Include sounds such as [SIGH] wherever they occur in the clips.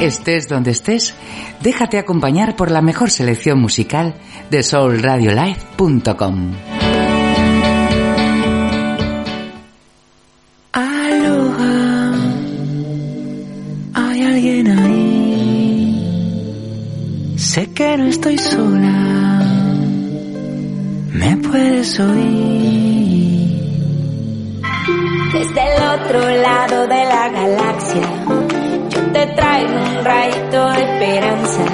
Estés donde estés, déjate acompañar por la mejor selección musical de soulradiolive.com. Aloha, hay alguien ahí. Sé que no estoy sola, me puedes oír. Desde el otro lado de la galaxia, traigo un rayito de esperanza.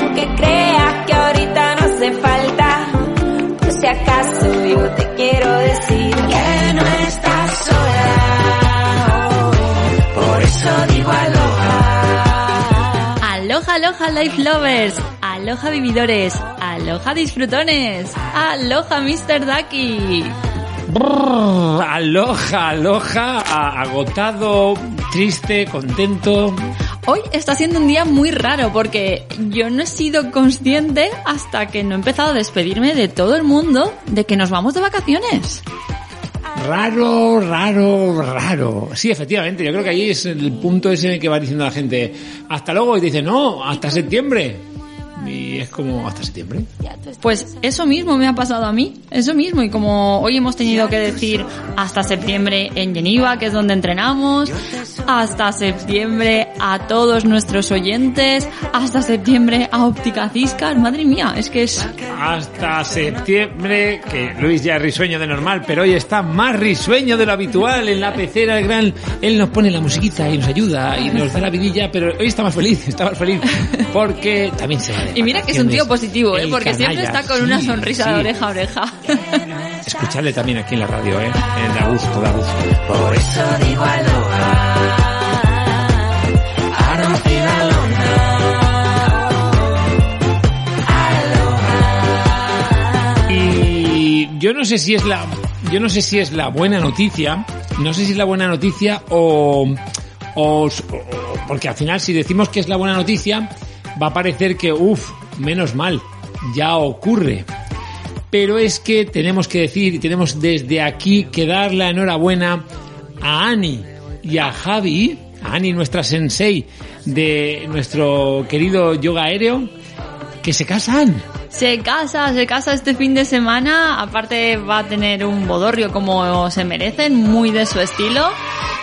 Aunque creas que ahorita no hace falta, por si acaso yo te quiero decir que no estás sola. Por eso digo aloha. Aloha, aloha, life lovers. Aloha, vividores. Aloha, disfrutones. Aloha, Mr. Ducky. Brrr, aloja, aloja, agotado, triste, contento. Hoy está siendo un día muy raro porque yo no he sido consciente hasta que no he empezado a despedirme de todo el mundo de que nos vamos de vacaciones. Raro, raro, raro. Sí, efectivamente, yo creo que ahí es el punto ese en el que va diciendo la gente, hasta luego, y dice, no, hasta septiembre. Y es como, hasta septiembre. Pues eso mismo me ha pasado a mí, eso mismo. Y como hoy hemos tenido que decir hasta septiembre en Geneva, que es donde entrenamos, hasta septiembre a todos nuestros oyentes, hasta septiembre a Óptica Ciscar, madre mía, es que es... Hasta septiembre, que Luis ya es risueño de normal, pero hoy está más risueño de lo habitual en la pecera, el gran, él nos pone la musiquita y nos ayuda y nos da la vidilla, pero hoy está más feliz, está más feliz, porque también se va de Y mira que es un tío positivo, ¿eh? Porque siempre está con una sonrisa sí. de oreja a oreja. Escucharle también aquí en la radio, ¿eh? Da gusto, da gusto. Por eso digo Y yo no sé si es la, yo no sé si es la buena noticia, no sé si es la buena noticia o, o, o- porque al final si decimos que es la buena noticia, va a parecer que, uff, menos mal, ya ocurre. Pero es que tenemos que decir y tenemos desde aquí que dar la enhorabuena a Ani y a Javi, a Ani nuestra sensei de nuestro querido yoga aéreo, que se casan. Se casa, se casa este fin de semana, aparte va a tener un bodorrio como se merecen, muy de su estilo.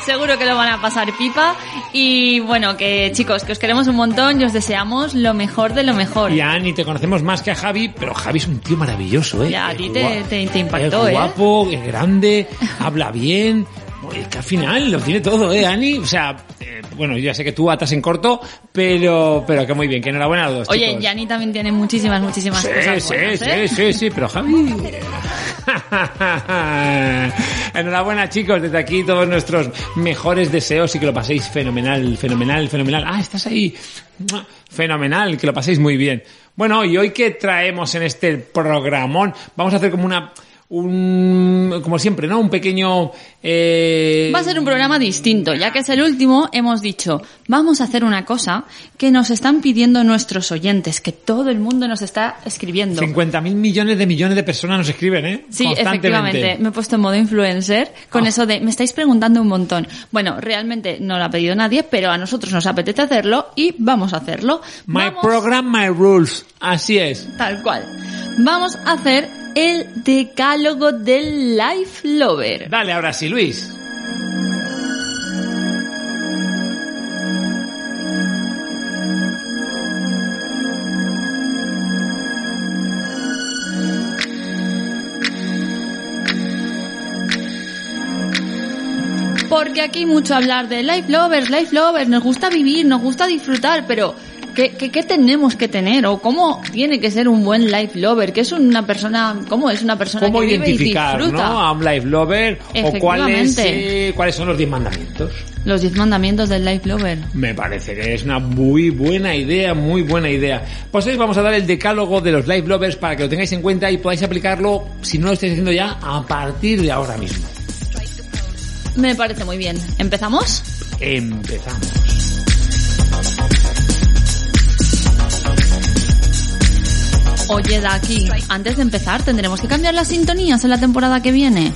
Seguro que lo van a pasar pipa y bueno, que chicos, que os queremos un montón y os deseamos lo mejor de lo mejor. Y a Ani te conocemos más que a Javi, pero Javi es un tío maravilloso, ¿eh? Ya, a ti te- te- te impactó, es ¿eh? guapo, es grande, [LAUGHS] habla bien. Es que al final lo tiene todo, ¿eh, Ani? O sea, eh, bueno, yo ya sé que tú atas en corto, pero, pero que muy bien, que enhorabuena a los dos, Oye, chicos. Yani también tiene muchísimas, muchísimas Sí, cosas sí, buenas, sí, ¿eh? sí, sí, pero Javi. [LAUGHS] Enhorabuena, chicos, desde aquí todos nuestros mejores deseos y que lo paséis fenomenal, fenomenal, fenomenal. Ah, estás ahí. Fenomenal, que lo paséis muy bien. Bueno, y hoy que traemos en este programón, vamos a hacer como una un como siempre, ¿no? Un pequeño eh, Va a ser un programa distinto, ya que es el último, hemos dicho, vamos a hacer una cosa que nos están pidiendo nuestros oyentes, que todo el mundo nos está escribiendo. 50 mil millones de millones de personas nos escriben, ¿eh? Sí, efectivamente. Me he puesto en modo influencer con Ah. eso de me estáis preguntando un montón. Bueno, realmente no lo ha pedido nadie, pero a nosotros nos apetece hacerlo y vamos a hacerlo. My Vamos- program, my rules. Así es. Tal cual. Vamos a hacer el decálogo del Life Lover. Dale ahora sí, Luis. Porque aquí hay mucho hablar de Life Lovers, Life Lovers, nos gusta vivir, nos gusta disfrutar, pero ¿qué, qué, qué tenemos que tener? ¿O cómo tiene que ser un buen Life Lover? ¿Qué es una persona, cómo es una persona ¿Cómo que vive y identificar disfruta? ¿no? a un life lover? ¿O cuáles, eh, cuáles son los 10 mandamientos? Los diez mandamientos del Life Lover. Me parece que es una muy buena idea, muy buena idea. Pues hoy vamos a dar el decálogo de los life lovers para que lo tengáis en cuenta y podáis aplicarlo, si no lo estáis haciendo ya, a partir de ahora mismo. Me parece muy bien. ¿Empezamos? Empezamos. Oye, Daki, antes de empezar, ¿tendremos que cambiar las sintonías en la temporada que viene?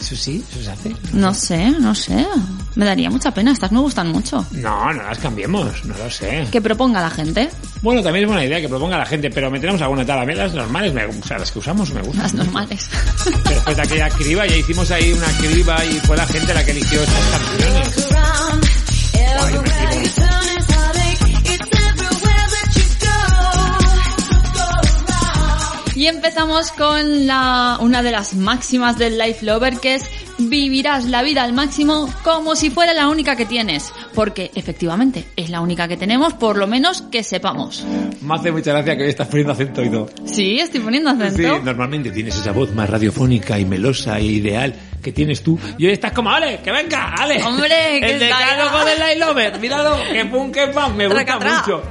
Eso sí, eso se hace. No sé, no sé. Me daría mucha pena, estas me gustan mucho. No, no las cambiemos, no lo sé. Que proponga la gente. Bueno, también es buena idea que proponga la gente, pero metemos alguna tal. A mí las normales, me, o sea, las que usamos me gustan. Las normales. Pero después de aquella criba, ya hicimos ahí una criba y fue la gente la que eligió estas canciones. Y empezamos con la, una de las máximas del Life Lover, que es vivirás la vida al máximo como si fuera la única que tienes. Porque efectivamente es la única que tenemos, por lo menos que sepamos. Me hace mucha gracia que hoy estás poniendo acento y todo. Sí, estoy poniendo acento. Sí, normalmente tienes esa voz más radiofónica y melosa e ideal que tienes tú. Y hoy estás como, Ale, que venga, Ale. Hombre, [LAUGHS] que El decálogo del Light Lover, míralo, que pum, que pam, me gusta mucho.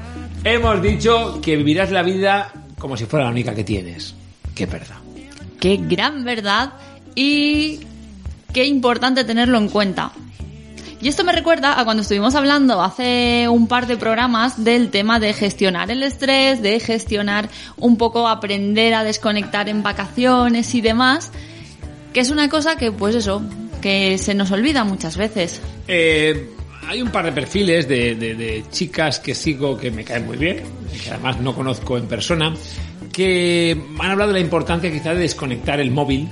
Hemos dicho que vivirás la vida como si fuera la única que tienes. Qué verdad. Qué gran verdad y qué importante tenerlo en cuenta. Y esto me recuerda a cuando estuvimos hablando hace un par de programas del tema de gestionar el estrés, de gestionar un poco aprender a desconectar en vacaciones y demás, que es una cosa que pues eso, que se nos olvida muchas veces. Eh, hay un par de perfiles de, de- de chicas que sigo que me caen muy bien, que además no conozco en persona, que han hablado de la importancia quizá de desconectar el móvil.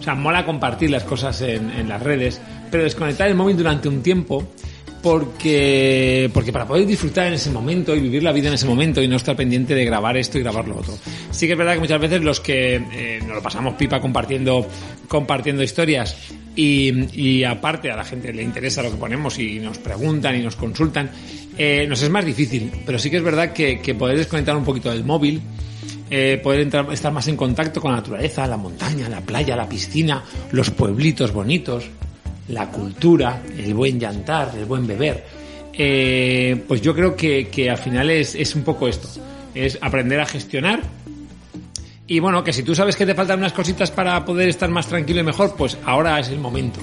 O sea, mola compartir las cosas en, en las redes, pero desconectar el móvil durante un tiempo porque, porque para poder disfrutar en ese momento y vivir la vida en ese momento y no estar pendiente de grabar esto y grabar lo otro. Sí que es verdad que muchas veces los que eh, nos lo pasamos pipa compartiendo, compartiendo historias y, y aparte a la gente le interesa lo que ponemos y nos preguntan y nos consultan, eh, nos es más difícil. Pero sí que es verdad que, que poder desconectar un poquito del móvil eh, poder entrar- estar más en contacto con la naturaleza, la montaña, la playa, la piscina, los pueblitos bonitos, la cultura, el buen llantar, el buen beber. Eh, pues yo creo que, que al final es, es un poco esto, es aprender a gestionar y bueno, que si tú sabes que te faltan unas cositas para poder estar más tranquilo y mejor, pues ahora es el momento.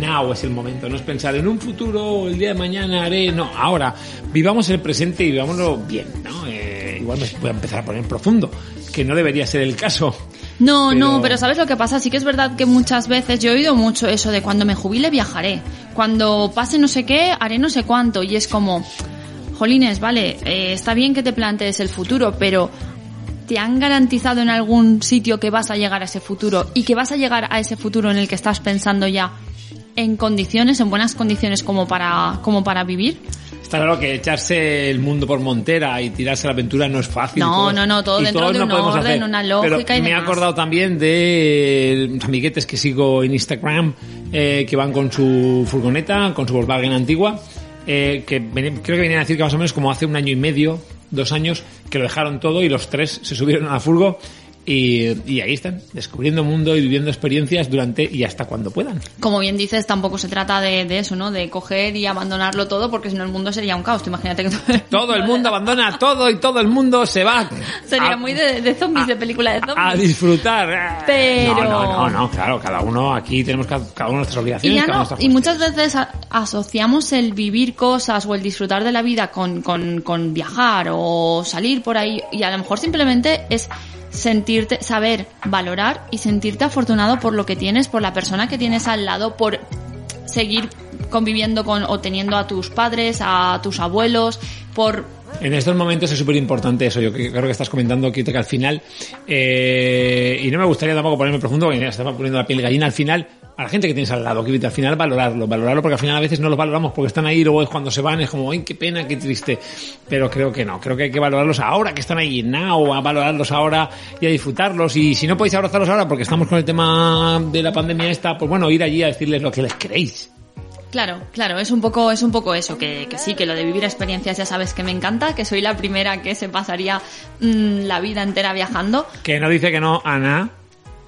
Now es el momento, no es pensar en un futuro el día de mañana haré, no, ahora vivamos el presente y vivámoslo bien, ¿no? Eh, igual me voy a empezar a poner profundo, que no debería ser el caso. No, Pero- no, pero ¿sabes lo que pasa? Sí que es verdad que muchas veces yo he oído mucho eso de cuando me jubile viajaré, cuando pase no sé qué haré no sé cuánto y es como, jolines, vale, eh, está bien que te plantees el futuro, pero ¿te han garantizado en algún sitio que vas a llegar a ese futuro y que vas a llegar a ese futuro en el que estás pensando ya en condiciones, en buenas condiciones como para, como para vivir? Está claro que echarse el mundo por montera y tirarse a la aventura no es fácil. No, no, no, todo y dentro todos de no un orden, hacer. una lógica Pero y me he acordado también de los amiguetes que sigo en Instagram, eh, que van con su furgoneta, con su Volkswagen antigua, eh, que creo que venían a decir que más o menos como hace un año y medio, dos años, que lo dejaron todo y los tres se subieron a la furgo y, y ahí están, descubriendo mundo y viviendo experiencias durante y hasta cuando puedan. Como bien dices, tampoco se trata de, de eso, ¿no? De coger y abandonarlo todo, porque si no el mundo sería un caos. Imagínate que Todo el mundo abandona todo y todo el mundo se va. [LAUGHS] Sería a- muy de, de zombies, a- de película de zombies. a disfrutar. Pero- No, no, no, no, claro, cada uno aquí tenemos ca- cada uno nuestras obligaciones. cada no, nuestras y muchas veces asociamos el vivir cosas o el disfrutar de la vida con, con, con viajar o salir por ahí y a lo mejor simplemente es sentirte, saber valorar y sentirte afortunado por lo que tienes, por la persona que tienes al lado, por seguir conviviendo con o teniendo a tus padres, a tus abuelos, por En estos momentos es súper importante eso. Yo creo que estás comentando que, que al final, eh, y no me gustaría tampoco ponerme profundo, porque ya estaba poniendo la piel gallina al final, a la gente que tienes al lado, que al final valorarlo, valorarlo porque al final a veces no los valoramos porque están ahí y luego es cuando se van, es como, ay, qué pena, qué triste. Pero creo que no, creo que hay que valorarlos ahora que están ahí, now, a valorarlos ahora y a disfrutarlos. Y si no podéis abrazarlos ahora porque estamos con el tema de la pandemia esta, pues bueno, ir allí a decirles lo que les queréis. Claro, claro, es un poco, es un poco eso, que, que sí, que lo de vivir experiencias ya sabes que me encanta, que soy la primera que se pasaría mm, la vida entera viajando. Que no dice que no, Ana.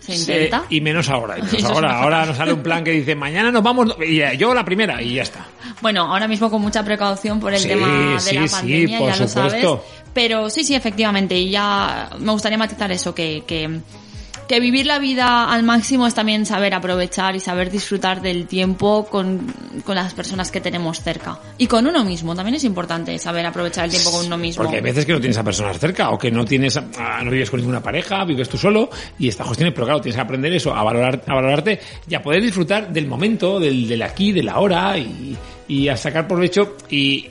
Se intenta. y menos ahora. y menos [LAUGHS] ahora, ahora nos sale un plan que dice mañana nos vamos y ya, yo la primera y ya está. Bueno, ahora mismo con mucha precaución por el Sí, tema de sí, la sí, pandemia, por ya lo sabes. Pero sí, sí, efectivamente, y ya me gustaría matizar eso, que, que, que vivir la vida al máximo es también saber aprovechar y saber disfrutar del tiempo con, con las personas que tenemos cerca. Y con uno mismo, también es importante saber aprovechar el tiempo con uno mismo. Porque hay veces que no tienes a personas cerca o que no tienes, a- no vives con ninguna pareja, vives tú solo y estas cuestiones, pero claro, tienes que aprender eso, a valorar, a valorarte y a poder disfrutar del momento, del, del aquí, de la hora y, y a sacar provecho y,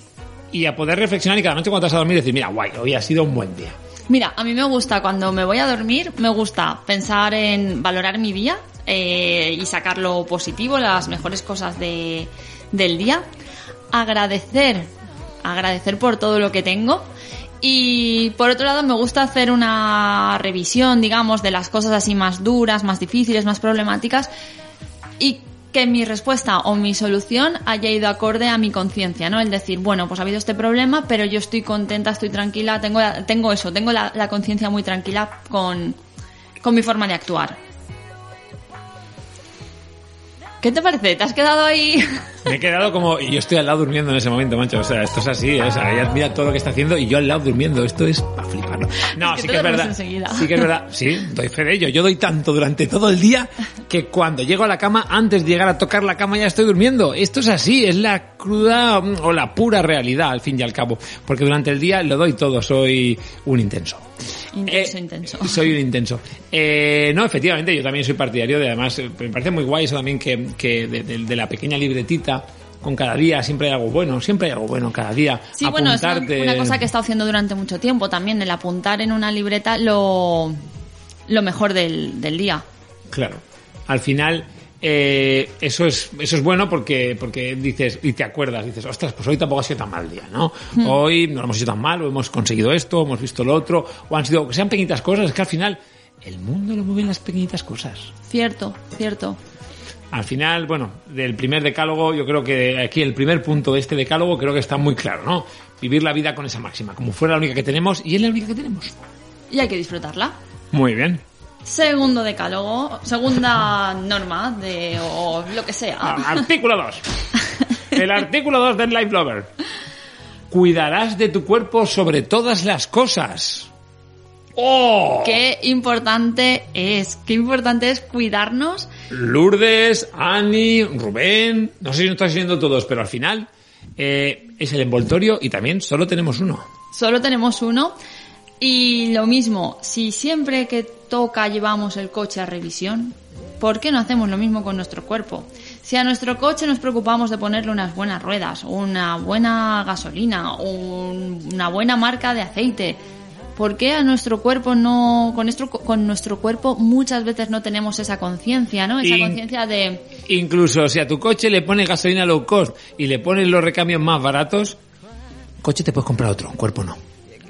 y a poder reflexionar y cada noche cuando te vas a dormir decir, mira, guay, hoy ha sido un buen día. Mira, a mí me gusta cuando me voy a dormir, me gusta pensar en valorar mi día eh, y sacar lo positivo, las mejores cosas de, del día. Agradecer, agradecer por todo lo que tengo. Y por otro lado me gusta hacer una revisión, digamos, de las cosas así más duras, más difíciles, más problemáticas y que mi respuesta o mi solución haya ido acorde a mi conciencia, ¿no? El decir, bueno, pues ha habido este problema, pero yo estoy contenta, estoy tranquila, tengo, tengo eso, tengo la, conciencia muy tranquila con, con mi forma de actuar. ¿Qué te parece? ¿Te has quedado ahí? [LAUGHS] Me he quedado como, y yo estoy al lado durmiendo en ese momento, macho. O sea, esto es así, o sea, ella mira todo lo que está haciendo y yo al lado durmiendo. Esto es para fliparlo. No, Es que sí que es verdad. enseguida. Sí que es verdad. [LAUGHS] Sí, doy fe de ello. Yo doy tanto durante todo el día que cuando llego a la cama, antes de llegar a tocar la cama ya estoy durmiendo. Esto es así, es la cruda mm, o la pura realidad, al fin y al cabo. Porque durante el día lo doy todo, soy un intenso. Intenso, Eh, intenso. [LAUGHS] Soy un intenso. Eh, no, efectivamente, yo también soy partidario de, además, eh, me parece muy guay eso también que, que de, de- de la pequeña libretita, con cada día siempre hay algo bueno, siempre hay algo bueno cada día. Sí, bueno, es una, Apuntarte. una cosa que he estado haciendo durante mucho tiempo también, el apuntar en una libreta lo, lo mejor del, del día. Claro. Al final, eh, eso es eso es bueno porque porque dices y te acuerdas dices ostras pues hoy tampoco ha sido tan mal día no hoy no lo hemos hecho tan mal o hemos conseguido esto hemos visto lo otro o han sido que sean pequeñitas cosas es que al final el mundo lo mueven las pequeñitas cosas Cierto, cierto. Al final, bueno, del primer decálogo, yo creo que aquí el primer punto de este decálogo creo que está muy claro, ¿no? Vivir la vida con esa máxima, como fuera la única que tenemos y es la única que tenemos. Y hay que disfrutarla. Muy bien. Segundo decálogo, segunda [LAUGHS] norma de o lo que sea. Ah, Artículo 2. [LAUGHS] El artículo 2 del Life Lover. Cuidarás de tu cuerpo sobre todas las cosas. ¡Oh! Qué importante es, qué importante es cuidarnos. Lourdes, Ani, Rubén, no sé si nos estás siguiendo todos, pero al final eh, es el envoltorio y también solo tenemos uno. Solo tenemos uno. Y lo mismo, si siempre que toca llevamos el coche a revisión, ¿por qué no hacemos lo mismo con nuestro cuerpo? Si a nuestro coche nos preocupamos de ponerle unas buenas ruedas, una buena gasolina, un- una buena marca de aceite, ¿por qué a nuestro cuerpo no, con nuestro, con nuestro cuerpo muchas veces no tenemos esa conciencia, ¿no? Esa conciencia de, Incluso si a tu coche le pones gasolina low cost y le pones los recambios más baratos, coche te puedes comprar otro, cuerpo no.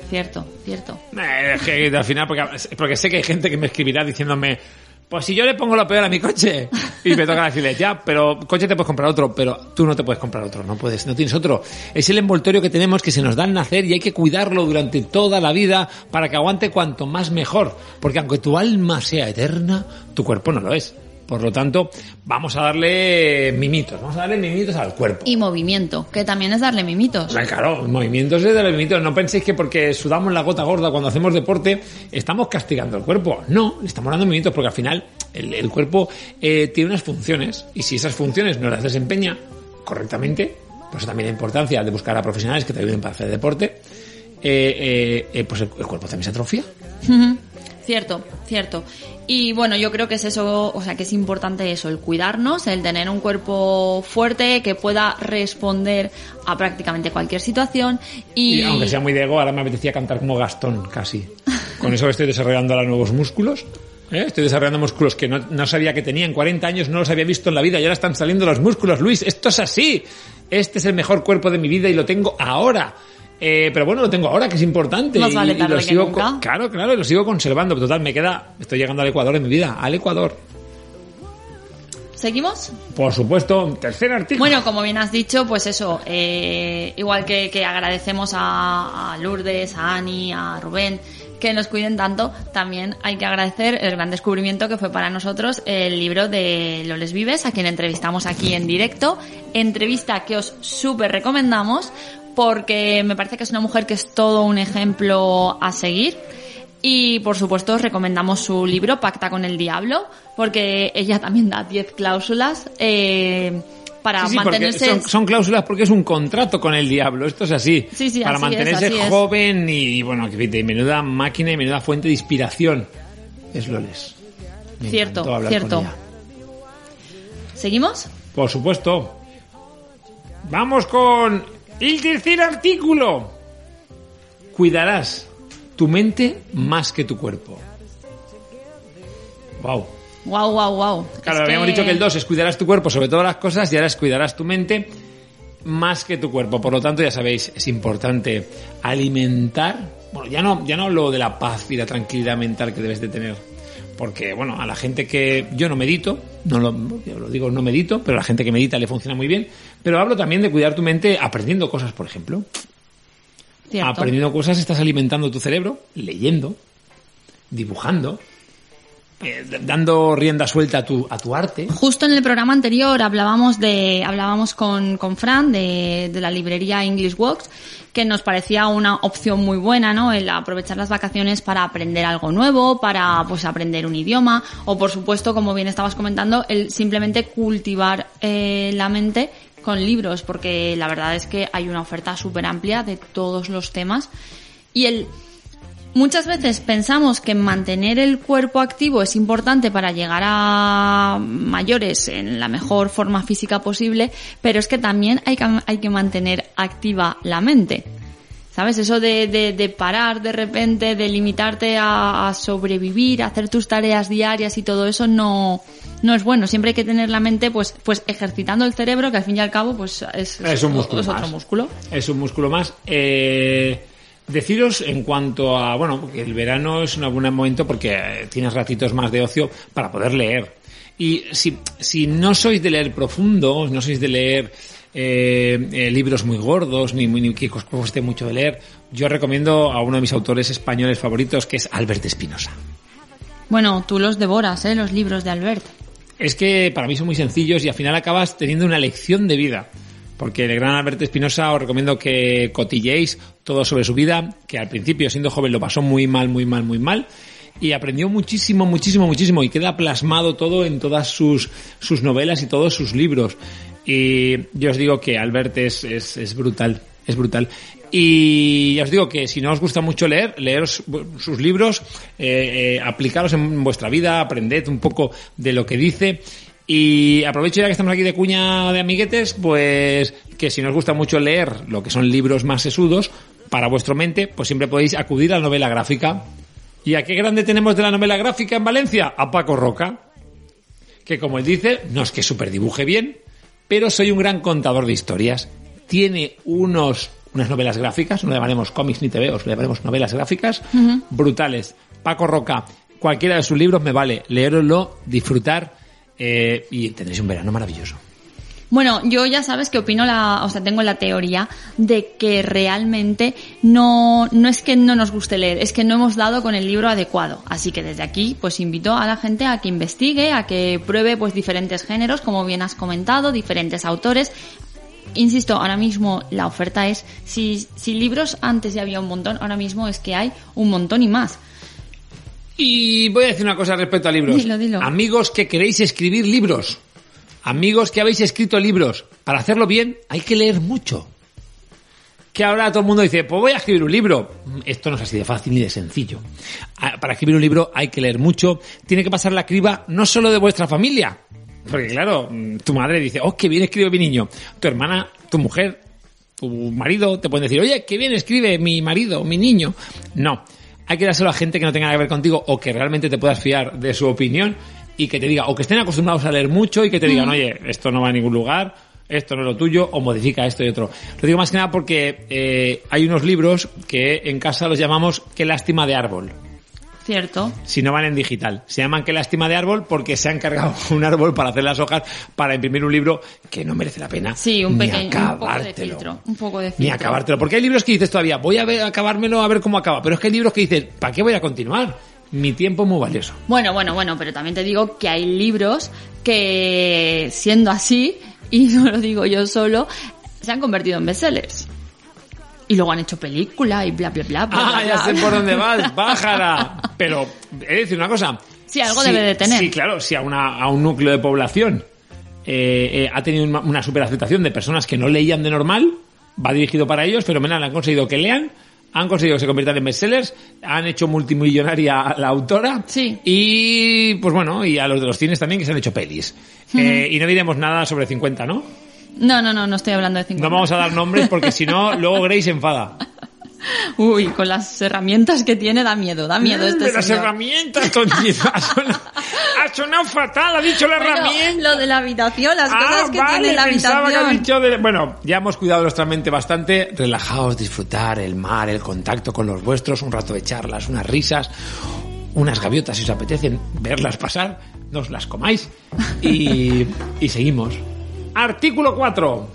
cierto, cierto. Eh, es que al final, porque, porque sé que hay gente que me escribirá diciéndome, pues si yo le pongo lo peor a mi coche, y me toca decirle, ya, pero coche te puedes comprar otro, pero tú no te puedes comprar otro, no puedes, no tienes otro. Es el envoltorio que tenemos que se nos da al nacer y hay que cuidarlo durante toda la vida para que aguante cuanto más mejor, porque aunque tu alma sea eterna, tu cuerpo no lo es. Por lo tanto, vamos a darle mimitos, vamos a darle mimitos al cuerpo. Y movimiento, que también es darle mimitos. Claro, movimientos es de los movimientos. No penséis que porque sudamos la gota gorda cuando hacemos deporte estamos castigando el cuerpo. No, le estamos dando movimientos porque al final el, el cuerpo eh, tiene unas funciones y si esas funciones no las desempeña correctamente, pues también la importancia de buscar a profesionales que te ayuden para hacer deporte, eh, eh, pues el, el cuerpo también se atrofia. Cierto, cierto. Y bueno, yo creo que es eso, o sea, que es importante eso, el cuidarnos, el tener un cuerpo fuerte que pueda responder a prácticamente cualquier situación y, Y aunque sea muy de ego, ahora me apetecía cantar como Gastón, casi. Con eso estoy desarrollando ahora nuevos músculos. ¿eh? Estoy desarrollando músculos que no, no sabía que tenía en 40 años, no los había visto en la vida y ahora están saliendo los músculos. Luis, esto es así. Este es el mejor cuerpo de mi vida y lo tengo ahora. Eh, pero bueno, lo tengo ahora, que es importante. Más y, vale y tarde lo que sigo nunca. Claro, claro, y lo sigo conservando. Total, me queda. Estoy llegando al Ecuador en mi vida. Al Ecuador. ¿Seguimos? Por supuesto, tercer artículo. Bueno, como bien has dicho, pues eso, eh, igual que, que agradecemos a, a Lourdes, a Ani, a Rubén, que nos cuiden tanto, también hay que agradecer el gran descubrimiento que fue para nosotros el libro de Loles Vives, a quien entrevistamos aquí en directo. Entrevista que os súper recomendamos porque me parece que es una mujer que es todo un ejemplo a seguir. Y por supuesto os recomendamos su libro Pacta con el Diablo, porque ella también da 10 cláusulas eh, para Sí, sí, porque mantenerse... son, son cláusulas porque es un contrato con el diablo. Esto es así. Sí, sí, para así mantenerse es. joven y, bueno, de menuda máquina y menuda fuente de inspiración. Es Loles. Me Cierto, cierto. ¿Seguimos? Por supuesto. Vamos con el tercer artículo. Cuidarás tu mente más que tu cuerpo. Wow. Wow, wow, wow. Claro, habíamos dicho que el 2 es cuidarás tu cuerpo sobre todas las cosas y ahora es cuidarás tu mente más que tu cuerpo. Por lo tanto, ya sabéis, es importante alimentar. Bueno, ya no, ya no hablo de la paz y la tranquilidad mental que debes de tener. Porque, bueno, a la gente que yo no medito, no lo, yo lo digo, no medito, pero a la gente que medita le funciona muy bien. Pero hablo también de cuidar tu mente aprendiendo cosas, por ejemplo. Cierto. Aprendiendo cosas, estás alimentando tu cerebro, leyendo, dibujando, eh, dando rienda suelta a tu, a tu arte. Justo en el programa anterior hablábamos de hablábamos con, con Fran de, de la librería English Works que nos parecía una opción muy buena, ¿no? El aprovechar las vacaciones para aprender algo nuevo, para pues aprender un idioma o por supuesto, como bien estabas comentando, el simplemente cultivar eh, la mente con libros, porque la verdad es que hay una oferta súper amplia de todos los temas y el Muchas veces pensamos que mantener el cuerpo activo es importante para llegar a mayores en la mejor forma física posible, pero es que también hay que, hay que mantener activa la mente. ¿Sabes? Eso de, de, de parar de repente, de limitarte a, a sobrevivir, a hacer tus tareas diarias y todo eso no, no es bueno. Siempre hay que tener la mente pues, pues ejercitando el cerebro, que al fin y al cabo pues es, Es un músculo es otro más. músculo. Es un músculo más. Eh, deciros en cuanto a, bueno, porque el verano es un buen momento porque eh, tienes ratitos más de ocio para poder leer. Y si, si no sois de leer profundo, no sois de leer eh, eh, libros muy gordos, ni, muy- ni que os cueste mucho de leer, yo recomiendo a uno de mis autores españoles favoritos, que es Albert Espinosa. Bueno, tú los devoras, ¿eh? Los libros de Albert. Es que para mí son muy sencillos y al final acabas teniendo una lección de vida. Porque el gran Alberto Espinosa os recomiendo que cotilléis todo sobre su vida, que al principio siendo joven lo pasó muy mal, muy mal, muy mal. Y aprendió muchísimo, muchísimo, muchísimo. Y queda plasmado todo en todas sus, sus novelas y todos sus libros. Y yo os digo que Albert es, es, brutal, es brutal. Y ya os digo que si no os gusta mucho leer, leeros sus libros, eh, eh, en vuestra vida, aprended un poco de lo que dice. Y aprovecho ya que estamos aquí de cuña de amiguetes, pues que si no os gusta mucho leer lo que son libros más sesudos, para vuestra mente, pues siempre podéis acudir a la novela gráfica. ¿Y a qué grande tenemos de la novela gráfica en Valencia? A Paco Roca. Que como él dice, no es que super dibuje bien, pero soy un gran contador de historias. Tiene unos, unas novelas gráficas, no le llamaremos cómics ni TV, os le llamaremos novelas gráficas, brutales. Paco Roca, cualquiera de sus libros me vale, leeroslo, disfrutar eh, y tendréis un verano maravilloso. Bueno, yo ya sabes que opino la, o sea, tengo la teoría de que realmente no, no es que no nos guste leer, es que no hemos dado con el libro adecuado. Así que desde aquí, pues invito a la gente a que investigue, a que pruebe pues diferentes géneros, como bien has comentado, diferentes autores. Insisto, ahora mismo la oferta es, si, si libros antes ya había un montón, ahora mismo es que hay un montón y más. Y voy a decir una cosa respecto a libros. Dilo, dilo. Amigos que queréis escribir libros, amigos que habéis escrito libros, para hacerlo bien hay que leer mucho. Que ahora todo el mundo dice, pues voy a escribir un libro. Esto no es así de fácil ni de sencillo. Ah, Para escribir un libro hay que leer mucho, tiene que pasar la criba no solo de vuestra familia, porque claro, mm, tu madre dice, oh, qué bien escribe mi niño. Tu hermana, tu mujer, tu marido te pueden decir, oye, qué bien escribe mi marido, mi niño. No, hay que dárselo a gente que no tenga nada que ver contigo o que realmente te puedas fiar de su opinión y que te diga, o que estén acostumbrados a leer mucho y que te digan, oye, esto no va a ningún lugar, esto no es lo tuyo, o modifica esto y otro. Lo digo más que nada porque eh, hay unos libros que en casa los llamamos Qué lástima de árbol ¿Cierto? si no van en digital. Se llaman Qué lástima de árbol porque se han cargado [LAUGHS] un árbol para hacer las hojas para imprimir un libro que no merece la pena. Sí, un pequeño, un poco de acabártelo. filtro. Un poco de filtro. Ni acabártelo. Porque hay libros que dices todavía, voy a ver, acabármelo a ver cómo acaba. Pero es que hay libros que dices, ¿para qué voy a continuar? Mi tiempo es muy valioso. Bueno, bueno, bueno, pero también te digo que hay libros que, siendo así, [LAUGHS] y no lo digo yo solo, se han convertido en bestsellers. Y luego han hecho película y bla, bla, bla. bla, Ah, bla, ya bla. sé por dónde [LAUGHS] vas, pájara. Pero, he de decir una cosa. Sí, algo debe de tener. Sí, claro, si a, una, a un núcleo de población eh, eh, ha tenido una, una superaceptación de personas que no leían de normal, va dirigido para ellos, fenomenal, han conseguido que lean, han conseguido que se conviertan en bestsellers, han hecho multimillonaria a la autora, Sí. y pues bueno, y a los de los cines también que se han hecho pelis. Eh, y no diremos nada sobre 50, ¿no? No, no, no, no estoy hablando de 50. No vamos a dar nombres porque si no, [LAUGHS] luego Grace se enfada. Uy, con las herramientas que tiene da miedo, da miedo este De las herramientas, tontiza. [LAUGHS] Ha sonado, ha sonado fatal, ha dicho la Bueno, herramienta. lo de la habitación, las Ah, cosas que vale, tiene la que habitación. ha dicho de- Bueno, ya hemos cuidado nuestra mente bastante. Relajaos, disfrutar el mar, el contacto con los vuestros, un rato de charlas, unas risas, unas gaviotas si os apetecen verlas pasar, no os las comáis. Y, y seguimos. Artículo 4.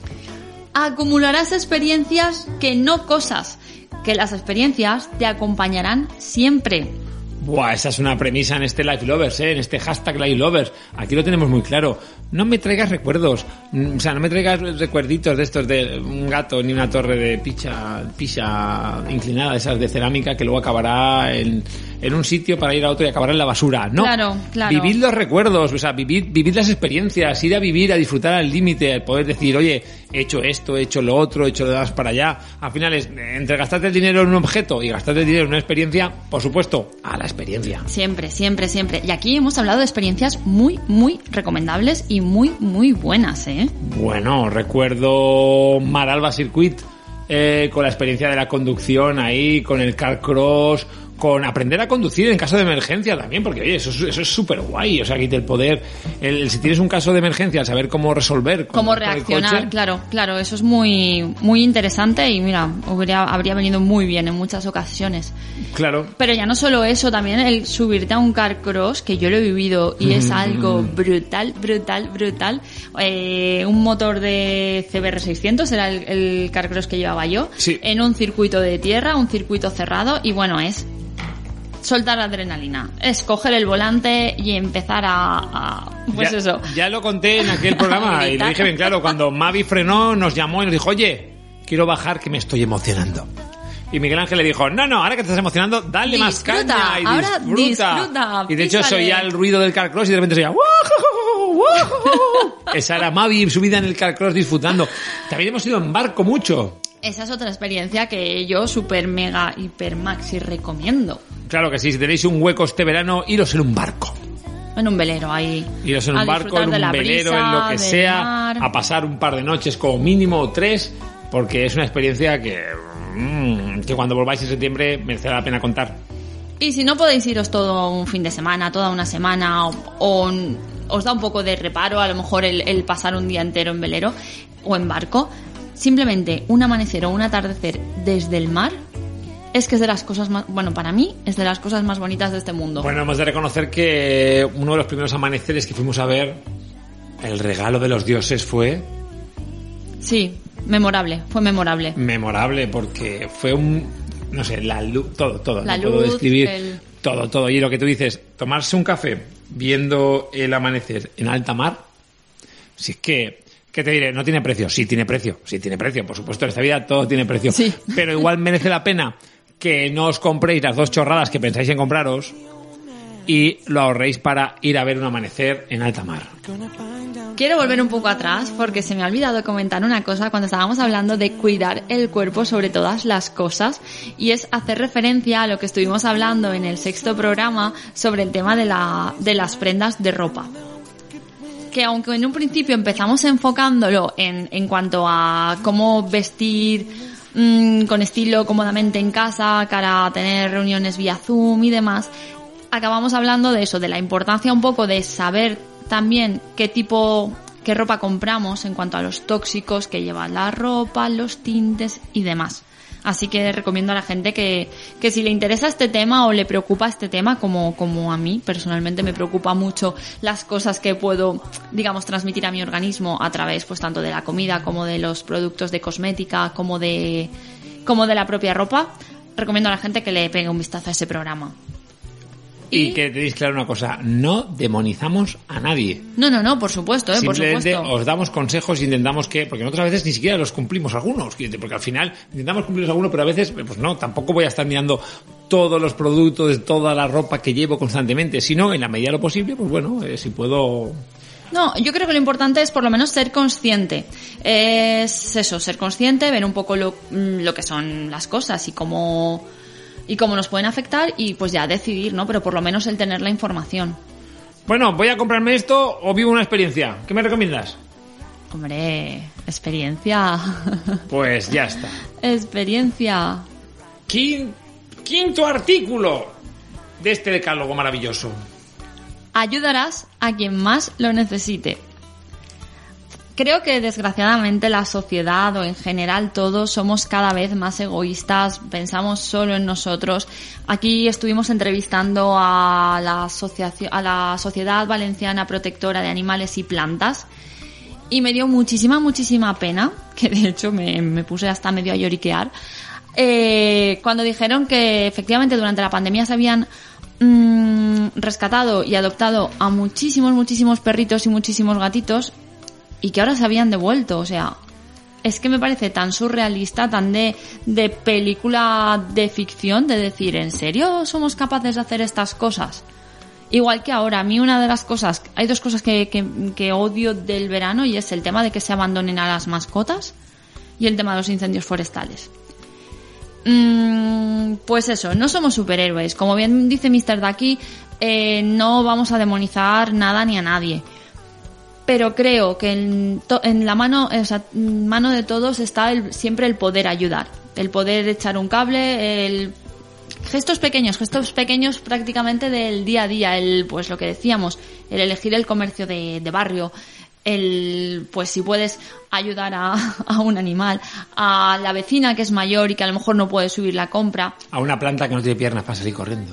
Acumularás experiencias que no cosas, que las experiencias te acompañarán siempre. Buah, esa es una premisa en este Life Lovers, ¿eh? en este hashtag Life Lovers. Aquí lo tenemos muy claro. No me traigas recuerdos, mm, o sea, no me traigas recuerditos de estos de un gato ni una torre de picha, picha inclinada, esas de cerámica que luego acabará en, en un sitio para ir a otro y acabará en la basura. No, Claro, claro. vivid los recuerdos, o sea, vivid, vivid las experiencias, ir a vivir, a disfrutar al límite, poder decir, oye, he hecho esto, he hecho lo otro, he hecho lo demás para allá. Al final es entre gastarte el dinero en un objeto y gastarte el dinero en una experiencia, por supuesto, a la experiencia. Siempre, siempre, siempre. Y aquí hemos hablado de experiencias muy, muy recomendables y muy, muy buenas, ¿eh? Bueno, recuerdo Maralba Circuit eh, con la experiencia de la conducción ahí, con el car cross, con aprender a conducir en caso de emergencia también, porque oye, eso es eso es súper guay, o sea, aquí el poder, el, si tienes un caso de emergencia, saber cómo resolver, Cómo reaccionar, coche. claro, claro, eso es muy, muy interesante y mira, habría, habría venido muy bien en muchas ocasiones. Claro. Pero ya no solo eso, también el subirte a un car cross, que yo lo he vivido y es [LAUGHS] algo brutal, brutal, brutal. Eh, un motor de CBR600 era el, el car cross que llevaba yo. Sí. En un circuito de tierra, un circuito cerrado y bueno, es soltar adrenalina. Es coger el volante y empezar a, a- pues ya, eso. ya lo conté en aquel programa y lo dije bien claro, cuando Mavi frenó, nos llamó y nos dijo, oye, quiero bajar que me estoy emocionando. Y Miguel Ángel le dijo, no, no, ahora que te estás emocionando, dale más caña y ahora disfruta. disfruta, y de hecho písale. oía el ruido del car cross y de repente se oía. [LAUGHS] Esa era Mavi subida en el car cross disfrutando. También hemos ido en barco mucho. Esa es otra experiencia que yo super mega hiper maxi recomiendo. Claro que sí, si tenéis un hueco este verano, iros en un barco. En un velero ahí. Iros en a un barco, en un velero, brisa, en lo que sea, mar. a pasar un par de noches como mínimo o tres, porque es una experiencia que, mm, que cuando volváis en septiembre merecerá la pena contar. Y si no podéis iros todo un fin de semana, toda una semana, o, os da un poco de reparo a lo mejor el, el pasar un día entero en velero o en barco, simplemente un amanecer o un atardecer desde el mar es que es de las cosas más, bueno, para mí es de las cosas más bonitas de este mundo. Bueno, hemos de reconocer que uno de los primeros amaneceres que fuimos a ver, el regalo de los dioses fue Sí, memorable, fue memorable. memorable porque fue un, no sé, la luz, todo, todo, La no puedo luz, describir el- todo, todo. Y lo que tú dices, tomarse un café viendo el amanecer en alta mar, si es que, ¿qué te diré? No tiene precio. Sí tiene precio, sí tiene precio. Por supuesto, en esta vida todo tiene precio. Sí. Pero igual merece la pena que no os compréis las dos chorradas que pensáis en compraros y lo ahorréis para ir a ver un amanecer en alta mar. Quiero volver un poco atrás porque se me ha olvidado comentar una cosa cuando estábamos hablando de cuidar el cuerpo sobre todas las cosas y es hacer referencia a lo que estuvimos hablando en el sexto programa sobre el tema de, la, de las prendas de ropa. Que aunque en un principio empezamos enfocándolo en, en cuanto a cómo vestir mm, con estilo cómodamente en casa, cara a tener reuniones vía Zoom y demás, acabamos hablando de eso, de la importancia un poco de saber también qué tipo, qué ropa compramos en cuanto a los tóxicos que lleva la ropa, los tintes y demás. Así que recomiendo a la gente que, que si le interesa este tema o le preocupa este tema, como, como a mí personalmente me preocupa mucho las cosas que puedo, digamos, transmitir a mi organismo a través, pues tanto de la comida como de los productos de cosmética, como de, como de la propia ropa, recomiendo a la gente que le pegue un vistazo a ese programa. Y que tenéis claro una cosa, no demonizamos a nadie. No, no, no, por supuesto, ¿eh? por Simplemente supuesto. os damos consejos e intentamos que, porque nosotros a veces ni siquiera los cumplimos algunos, que- porque al final intentamos cumplirlos algunos, pero a veces, pues no, tampoco voy a estar mirando todos los productos, toda la ropa que llevo constantemente, sino en la medida de lo posible, pues bueno, eh, si puedo No, yo creo que lo importante es por lo menos ser consciente. Es eso, ser consciente, ver un poco lo, mm, lo que son las cosas y cómo, y cómo nos pueden afectar y pues ya decidir, ¿no? Pero por lo menos el tener la información. Bueno, voy a comprarme esto o vivo una experiencia. ¿Qué me recomiendas? Hombre, experiencia. [LAUGHS] Pues ya está. experiencia. Quin- Quinto artículo de este decálogo maravilloso. ayudarás a quien más lo necesite. Creo que desgraciadamente la sociedad o en general todos somos cada vez más egoístas, pensamos solo en nosotros. Aquí estuvimos entrevistando a la, Sociedad Valenciana Protectora de Animales y Plantas y me dio muchísima, muchísima pena, [LAUGHS] que de hecho me, me puse hasta medio a lloriquear, eh, cuando dijeron que efectivamente durante la pandemia se habían mm, rescatado y adoptado a muchísimos, muchísimos perritos y muchísimos gatitos y que ahora se habían devuelto. O sea, es que me parece tan surrealista, tan de, de película de ficción, de decir, ¿en serio somos capaces de hacer estas cosas? Igual que ahora, a mí una de las cosas, hay dos cosas que, que, odio del verano y es el tema de que se abandonen a las mascotas y el tema de los incendios forestales. Mm, pues eso, no somos superhéroes. Como bien dice Mr. Ducky, eh, no vamos a demonizar nada ni a nadie. Pero creo que en, to- en la mano, o sea, mano de todos está el- siempre el poder ayudar. El poder echar un cable, el gestos pequeños, gestos pequeños prácticamente del día a día, el pues lo que decíamos, el elegir el comercio de, de barrio, el pues si puedes ayudar a, [LAUGHS] a un animal, a la vecina que es mayor y que a lo mejor no puede subir la compra, A una planta que no tiene piernas para salir corriendo.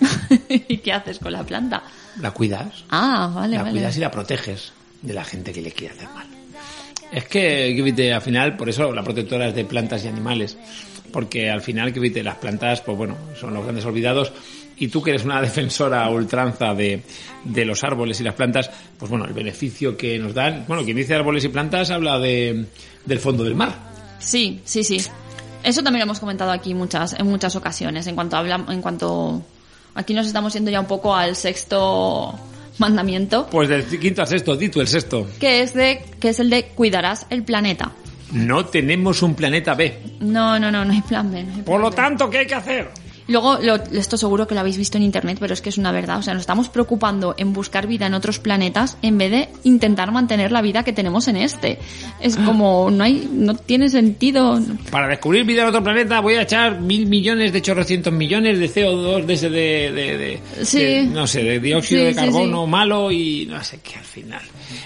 [LAUGHS] ¿y qué haces con la planta? La cuidas. Ah, vale, la vale. cuidas y la proteges de la gente que le quiere hacer mal. Es que, que al final, por eso la protectora es de plantas y animales. Porque al final, que las plantas, pues bueno, son los grandes olvidados. Y tú que eres una [LAUGHS] defensora a ultranza de, de los árboles y las plantas, pues bueno, el beneficio que nos dan. Bueno, quien dice árboles y plantas habla de, del fondo del mar. Sí, sí, sí. Eso también lo hemos comentado aquí muchas, en muchas ocasiones. En cuanto habla, en cuanto aquí nos estamos yendo ya un poco al sexto mandamiento, Pues del quinto al sexto, di tú el sexto. que es de, que es el de cuidarás el planeta. No tenemos un planeta B. No, no, no, no hay plan B. no hay plan Por lo B. tanto, ¿qué hay que hacer? Luego, lo- esto seguro que lo habéis visto en internet, pero es que es una verdad. O sea, nos estamos preocupando en buscar vida en otros planetas en vez de intentar mantener la vida que tenemos en este. Es [GASPS] como, no hay, no tiene sentido. Para descubrir vida en otro planeta voy a echar mil millones de chorrocientos millones de CO2 de ese de, de, de- Sí. de- no sé, de dióxido Sí, de carbono sí. malo y no sé qué al final.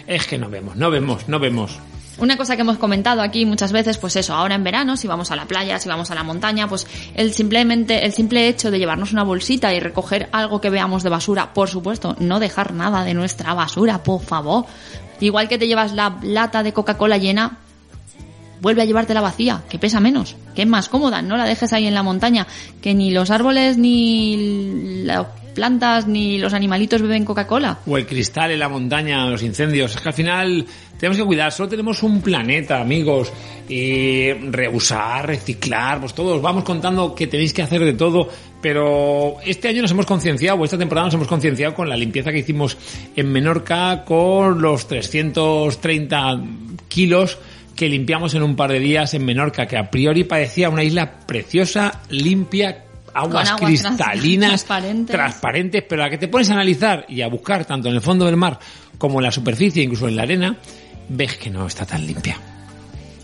Es que no vemos, no vemos, no vemos. Una cosa que hemos comentado aquí muchas veces, pues eso, ahora en verano, si vamos a la playa, si vamos a la montaña, pues el simplemente, el simple hecho de llevarnos una bolsita y recoger algo que veamos de basura, por supuesto, no dejar nada de nuestra basura, por favor. Igual que te llevas la lata de Coca-Cola llena, vuelve a llevártela vacía, que pesa menos, que es más cómoda, no la dejes ahí en la montaña, que ni los árboles, ni las plantas, ni los animalitos beben Coca-Cola. O el cristal en la montaña, los incendios. Es que al final tenemos que cuidar, solo tenemos un planeta, amigos. Y reusar, reciclar, pues todos vamos contando que tenéis que hacer de todo. Pero este año nos hemos concienciado, o esta temporada nos hemos concienciado con la limpieza que hicimos en Menorca con los 330 kilos que limpiamos en un par de días en Menorca, que a priori parecía una isla preciosa, limpia, aguas, cristalinas, transparentes. transparentes, pero a que te pones a analizar y a buscar tanto en el fondo del mar como en la superficie, incluso en la arena, ves que no está tan limpia.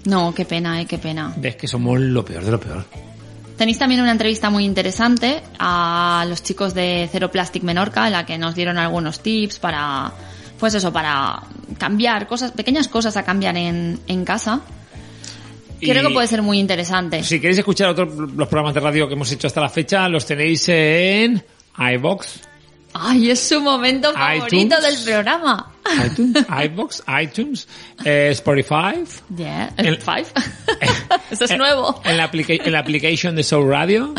No, qué pena, eh, qué pena. Ves que somos lo peor de lo peor. Tenéis también una entrevista muy interesante a los chicos de Zero Plastic Menorca, en la que nos dieron algunos tips para, pues eso, para cambiar cosas, pequeñas cosas a cambiar en, en casa. Creo Y- que puede ser muy interesante. Si queréis escuchar otros los programas de radio que hemos hecho hasta la fecha, los tenéis en iBox, Ay, es su momento favorito iTunes. del programa. iTunes, [LAUGHS] iBox, iTunes, eh, Spotify, Yeah, El- [LAUGHS] five. Eso es en- nuevo. En la, en la application de Soul Radio.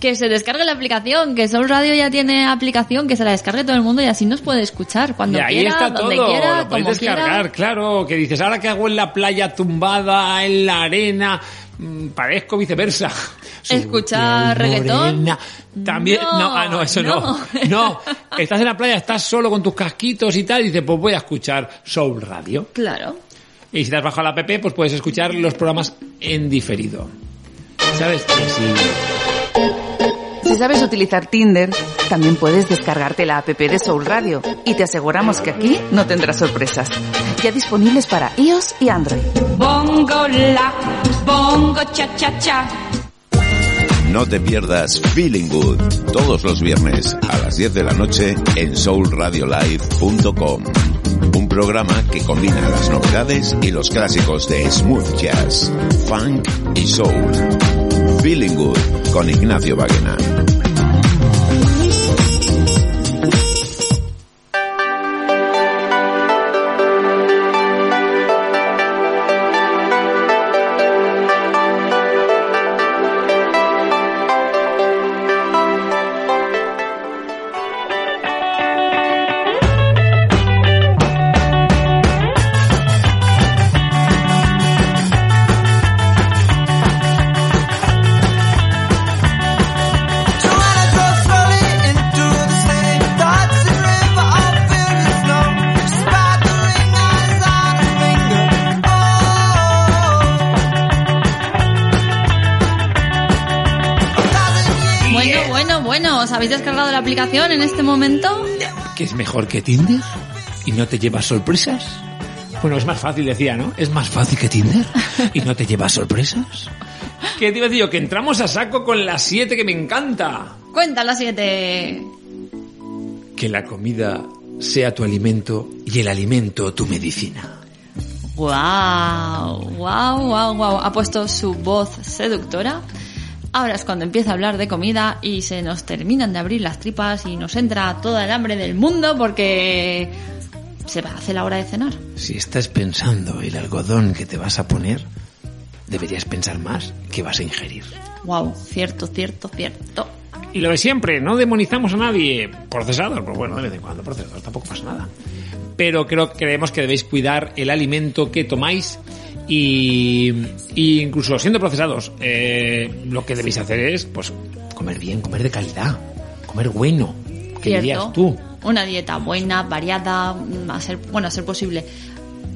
Que se descargue la aplicación, que Soul Radio ya tiene aplicación, que se la descargue todo el mundo y así nos puede escuchar cuando y ahí quiera, está donde todo, quiera, lo como descargar, quiera. claro, que dices, ahora que hago en la playa tumbada, en la arena, mm, parezco viceversa. [LAUGHS] Escuchar reggaetón. morena. También, no, No, ah, no, eso no. no. [LAUGHS] no. estás en la playa, estás solo con tus casquitos y tal, y dices, pues voy a escuchar Soul Radio. Claro. Y si te has bajado la app, pues puedes escuchar los programas en diferido. ¿Sabes? Y así. Si sabes utilizar Tinder, también puedes descargarte la app de Soul Radio y te aseguramos que aquí no tendrás sorpresas. Ya disponibles para iOS y Android. Bongo la, bongo cha cha cha. No te pierdas Feeling Good todos los viernes a las 10 de la noche en soulradiolive.com. Un programa que combina las novedades y los clásicos de smooth jazz, funk y soul. Feeling Good con Ignacio Baguena. Habéis descargado la aplicación en este momento? ¿Que es mejor que Tinder? ¿Y no te llevas sorpresas? Bueno, es más fácil, decía, ¿no? Es más fácil que Tinder y no te llevas sorpresas. ¿Qué te iba a decir yo? Que entramos a saco con las 7 que me encanta. Cuenta las siete. Que la comida sea tu alimento y el alimento tu medicina. Wow, wow, wow, wow. Ha puesto su voz seductora. Ahora es cuando empieza a hablar de comida y se nos terminan de abrir las tripas y nos entra toda el hambre del mundo porque se va a hacer la hora de cenar. Si estás pensando el algodón que te vas a poner, deberías pensar más que vas a ingerir. Wow, cierto, cierto, cierto. Y lo de siempre, no demonizamos a nadie. Procesados, pues bueno, de vez en cuando procesados, tampoco pasa nada. Pero creo creemos que debéis cuidar el alimento que tomáis y, y incluso siendo procesados, eh, lo que debéis hacer es, pues, comer bien, comer de calidad, comer bueno. ¿Qué Cierto. dirías tú? Una dieta buena, variada, mm, a ser, bueno, a ser posible,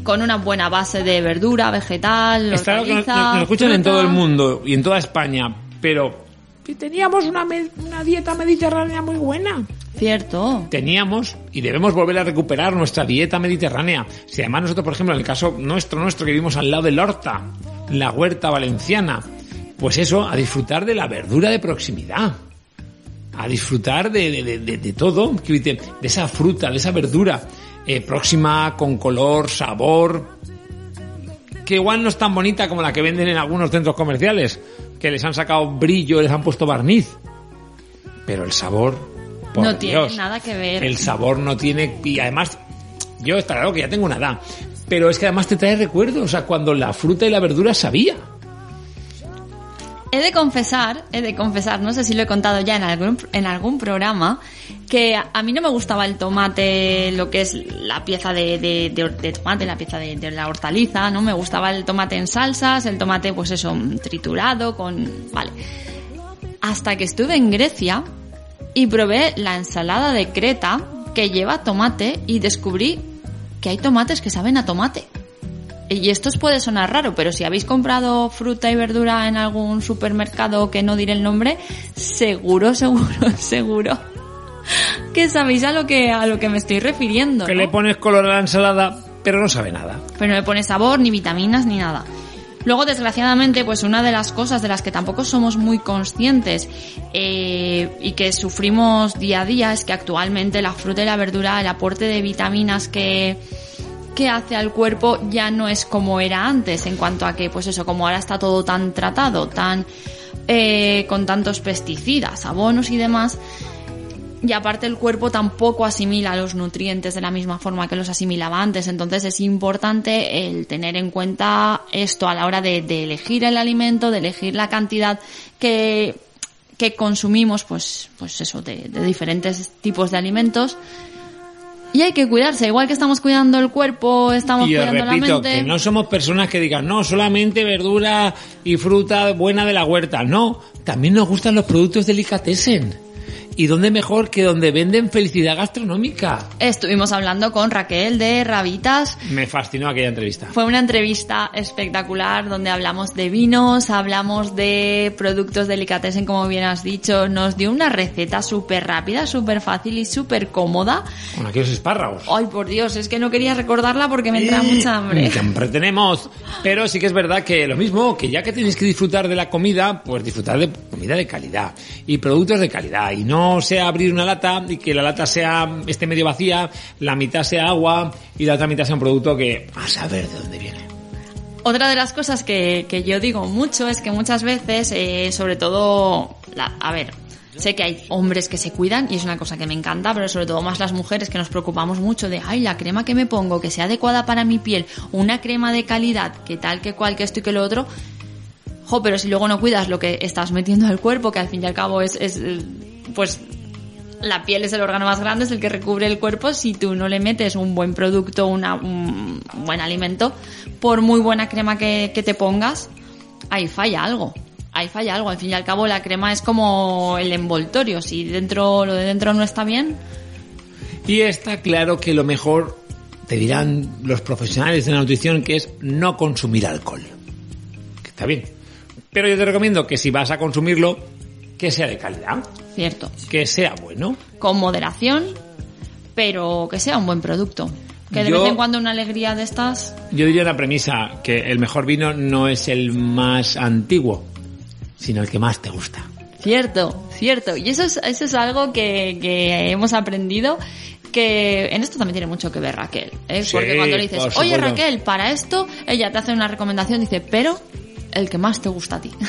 con una buena base de verdura, vegetal, Está que nos, escuchan en todo el mundo y en toda España, pero teníamos una, una dieta mediterránea muy buena. Cierto. teníamos y debemos volver a recuperar nuestra dieta mediterránea. Si además nosotros, por ejemplo, en el caso nuestro, nuestro, que vivimos al lado del Horta, la huerta valenciana, pues eso, a disfrutar de la verdura de proximidad. A disfrutar de, de, de- de- todo, de esa fruta, de esa verdura eh, próxima, con color, sabor, que igual no es tan bonita como la que venden en algunos centros comerciales, que les han sacado brillo, les han puesto barniz. Pero el sabor, por No tiene nada que ver. El sabor no tiene y además yo está claro que ya tengo una edad, pero es que además te trae recuerdos, o sea, cuando la fruta y la verdura sabía. He de confesar, he de confesar, no sé si lo he contado ya en algún, en algún programa, que a a mí no me gustaba el tomate, lo que es la pieza de, de, de- de tomate, la pieza de, de la hortaliza, ¿no? Me gustaba el tomate en salsas, el tomate, pues eso, triturado, con... Vale. Hasta que estuve en Grecia y probé la ensalada de Creta que lleva tomate y descubrí que hay tomates que saben a tomate. Y esto os puede sonar raro, pero si habéis comprado fruta y verdura en algún supermercado que no diré el nombre, seguro, [LAUGHS] seguro, seguro que sabéis a lo que a lo que me estoy refiriendo. Que ¿no? le pones color a la ensalada, pero no sabe nada. pero no le pone sabor, ni vitaminas, ni nada. Luego, desgraciadamente, pues una de las cosas de las que tampoco somos muy conscientes eh, y que sufrimos día a día es que actualmente la fruta y la verdura, el aporte de vitaminas que, que hace al cuerpo ya no es como era antes, en cuanto a que, pues eso, como ahora está todo tan tratado, tan eh, con tantos pesticidas, abonos y demás, y aparte el cuerpo tampoco asimila los nutrientes de la misma forma que los asimilaba antes. Entonces es importante el tener en cuenta esto a la hora de, de elegir el alimento, de elegir la cantidad que, que consumimos, pues, pues eso, de, de diferentes tipos de alimentos. Y hay que cuidarse, igual que estamos cuidando el cuerpo, estamos Y cuidando la mente. que no somos personas que digan, no, solamente verdura y fruta buena de la huerta. No, también nos gustan los productos delicatessen. ¿Y dónde mejor que donde venden felicidad gastronómica? Estuvimos hablando con Raquel de Rabitas. Me fascinó aquella entrevista. Fue una entrevista espectacular donde hablamos de vinos, hablamos de productos delicatessen, como bien has dicho. Nos dio una receta súper rápida, súper fácil y súper cómoda. Con aquellos espárragos. Ay, por Dios, es que no quería recordarla porque me entra mucha hambre. Que [LAUGHS] hambre tenemos. Pero sí que es verdad que lo mismo, que ya que tenéis que disfrutar de la comida, pues disfrutar de comida de calidad y productos de calidad. Y no sea abrir una lata y que la lata sea esté medio vacía, la mitad sea agua y la otra mitad sea un producto que a saber de dónde viene. Otra de las cosas que, que yo digo mucho es que muchas veces, eh, sobre todo, la- a ver, sé que hay hombres que se cuidan y es una cosa que me encanta, pero sobre todo más las mujeres que nos preocupamos mucho de, ay, la crema que me pongo, que sea adecuada para mi piel, una crema de calidad, que tal, que cual, que esto y que lo otro. Pero si luego no cuidas lo que estás metiendo al cuerpo, que al fin y al cabo es, eh, pues, la piel es el órgano más grande, es el que recubre el cuerpo. Si tú no le metes un buen producto, un buen alimento, por muy buena crema que, que te pongas, ahí falla algo. Ahí falla algo. Al fin y al cabo, la crema es como el envoltorio. Si dentro, lo de dentro no está bien, Y está claro que lo mejor, te dirán los profesionales de la nutrición, que es no consumir alcohol. Que está bien. Pero yo te recomiendo que si vas a consumirlo, que sea de calidad, cierto. que sea bueno. Con moderación, pero que sea un buen producto. Que de Yo- vez en cuando una alegría de estas. Yo diría una premisa, que el mejor vino no es el más antiguo, sino el que más te gusta. Cierto, cierto. Y eso es, eso es algo que, que hemos aprendido que en esto también tiene mucho que ver Raquel. ¿eh? Sí, Porque cuando le dices, por oye. Raquel, para esto, ella te hace una recomendación, dice, pero el que más te gusta a ti. [LAUGHS]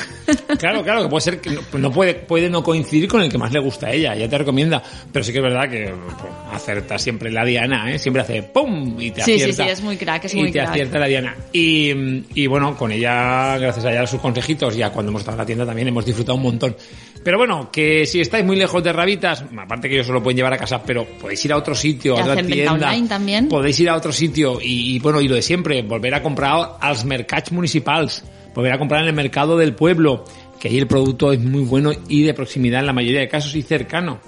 Claro, claro, que puede ser que no, no puede, puede no coincidir con el que más le gusta a ella, ya te recomienda. Pero sí que es verdad que pues, acerta siempre la Diana, ¿eh? Siempre hace ¡pum! y te Sí, sí, acierta. sí, es muy crack, es y muy te crack. acierta la Diana. Y, y bueno, con ella, gracias a ella, a sus consejitos, ya cuando hemos estado en la tienda también hemos disfrutado un montón. Pero bueno, que si estáis muy lejos de Rabitas, aparte que ellos se lo pueden llevar a casa, pero podéis ir a otro sitio, Y a otra tienda. online también. Podéis ir a otro sitio y, y, bueno, y lo de siempre, volver a comprar als mercats municipals, volver a comprar en el mercado del pueblo, que ahí el producto es muy bueno y de proximidad en la mayoría de casos y cercano.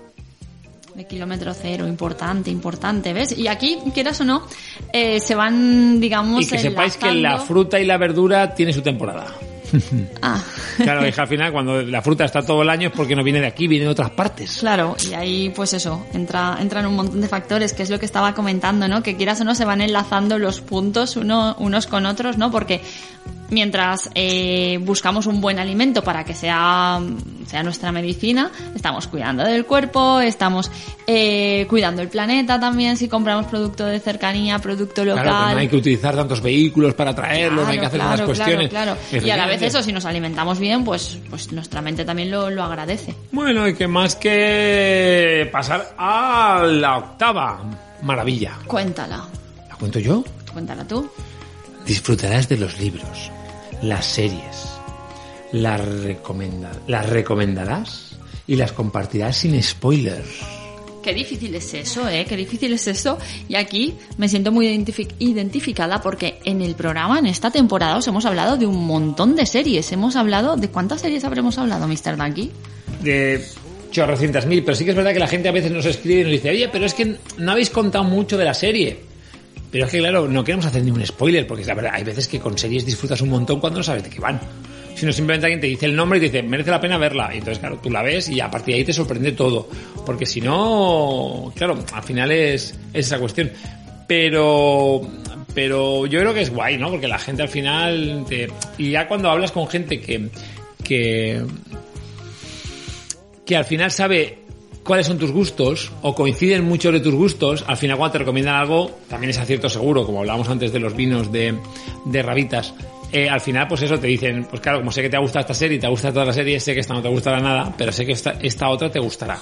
De kilómetro cero, importante, importante, ¿ves? Y aquí, quieras o no, eh, se van, digamos, Y que sepáis que la fruta y la verdura tiene su temporada. [LAUGHS] Ah. Claro, es que al final cuando la fruta está todo el año es porque no viene de aquí, viene de otras partes. Claro, y ahí pues eso, entra, entran un montón de factores, que es lo que estaba comentando, ¿no? Que quieras o no se van enlazando los puntos uno, unos con otros, ¿no? Porque mientras eh, buscamos un buen alimento para que sea, sea nuestra medicina, estamos cuidando del cuerpo, estamos eh, cuidando el planeta también, si compramos producto de cercanía, producto local. Claro, no hay que utilizar tantos vehículos para traerlo, no hay que hacer Claro, unas cuestiones. claro, claro. Y a la vez Eso, si nos alimentamos bien, pues, pues nuestra mente también lo, lo agradece. Bueno, y que más que pasar a la octava maravilla. Cuéntala, ¿La cuento yo? cuéntala tú. Disfrutarás de los libros, las series, las, recomenda las recomendarás y las compartirás sin spoilers. Qué difícil es eso, ¿eh? Qué difícil es eso. Y aquí me siento muy identifi- identificada porque en el programa, en esta temporada, os hemos hablado de un montón de series. Hemos hablado... ¿De cuántas series habremos hablado, Mr. Dunkey? De chorrocientas mil, pero sí que es verdad que la gente a veces nos escribe y nos dice, oye, pero es que no habéis contado mucho de la serie. Pero es que, claro, no queremos hacer ningún spoiler, porque la verdad, hay veces que con series disfrutas un montón cuando no sabes de qué van. Sino simplemente alguien te dice el nombre y te dice, merece la pena verla. Y entonces, claro, tú la ves y a partir de ahí te sorprende todo. Porque si no, claro, al final es, es esa cuestión. Pero, pero yo creo que es guay, ¿no? Porque la gente al final te, y ya cuando hablas con gente que, que, que al final sabe cuáles son tus gustos o coinciden muchos de tus gustos, al final cuando te recomiendan algo, también es acierto seguro, como hablábamos antes de los vinos de, de rabitas. Eh, al final, pues eso, te dicen, pues claro, como sé que te ha gustado esta serie y te gusta toda la serie, sé que esta no te gustará nada, pero sé que esta, esta otra te gustará.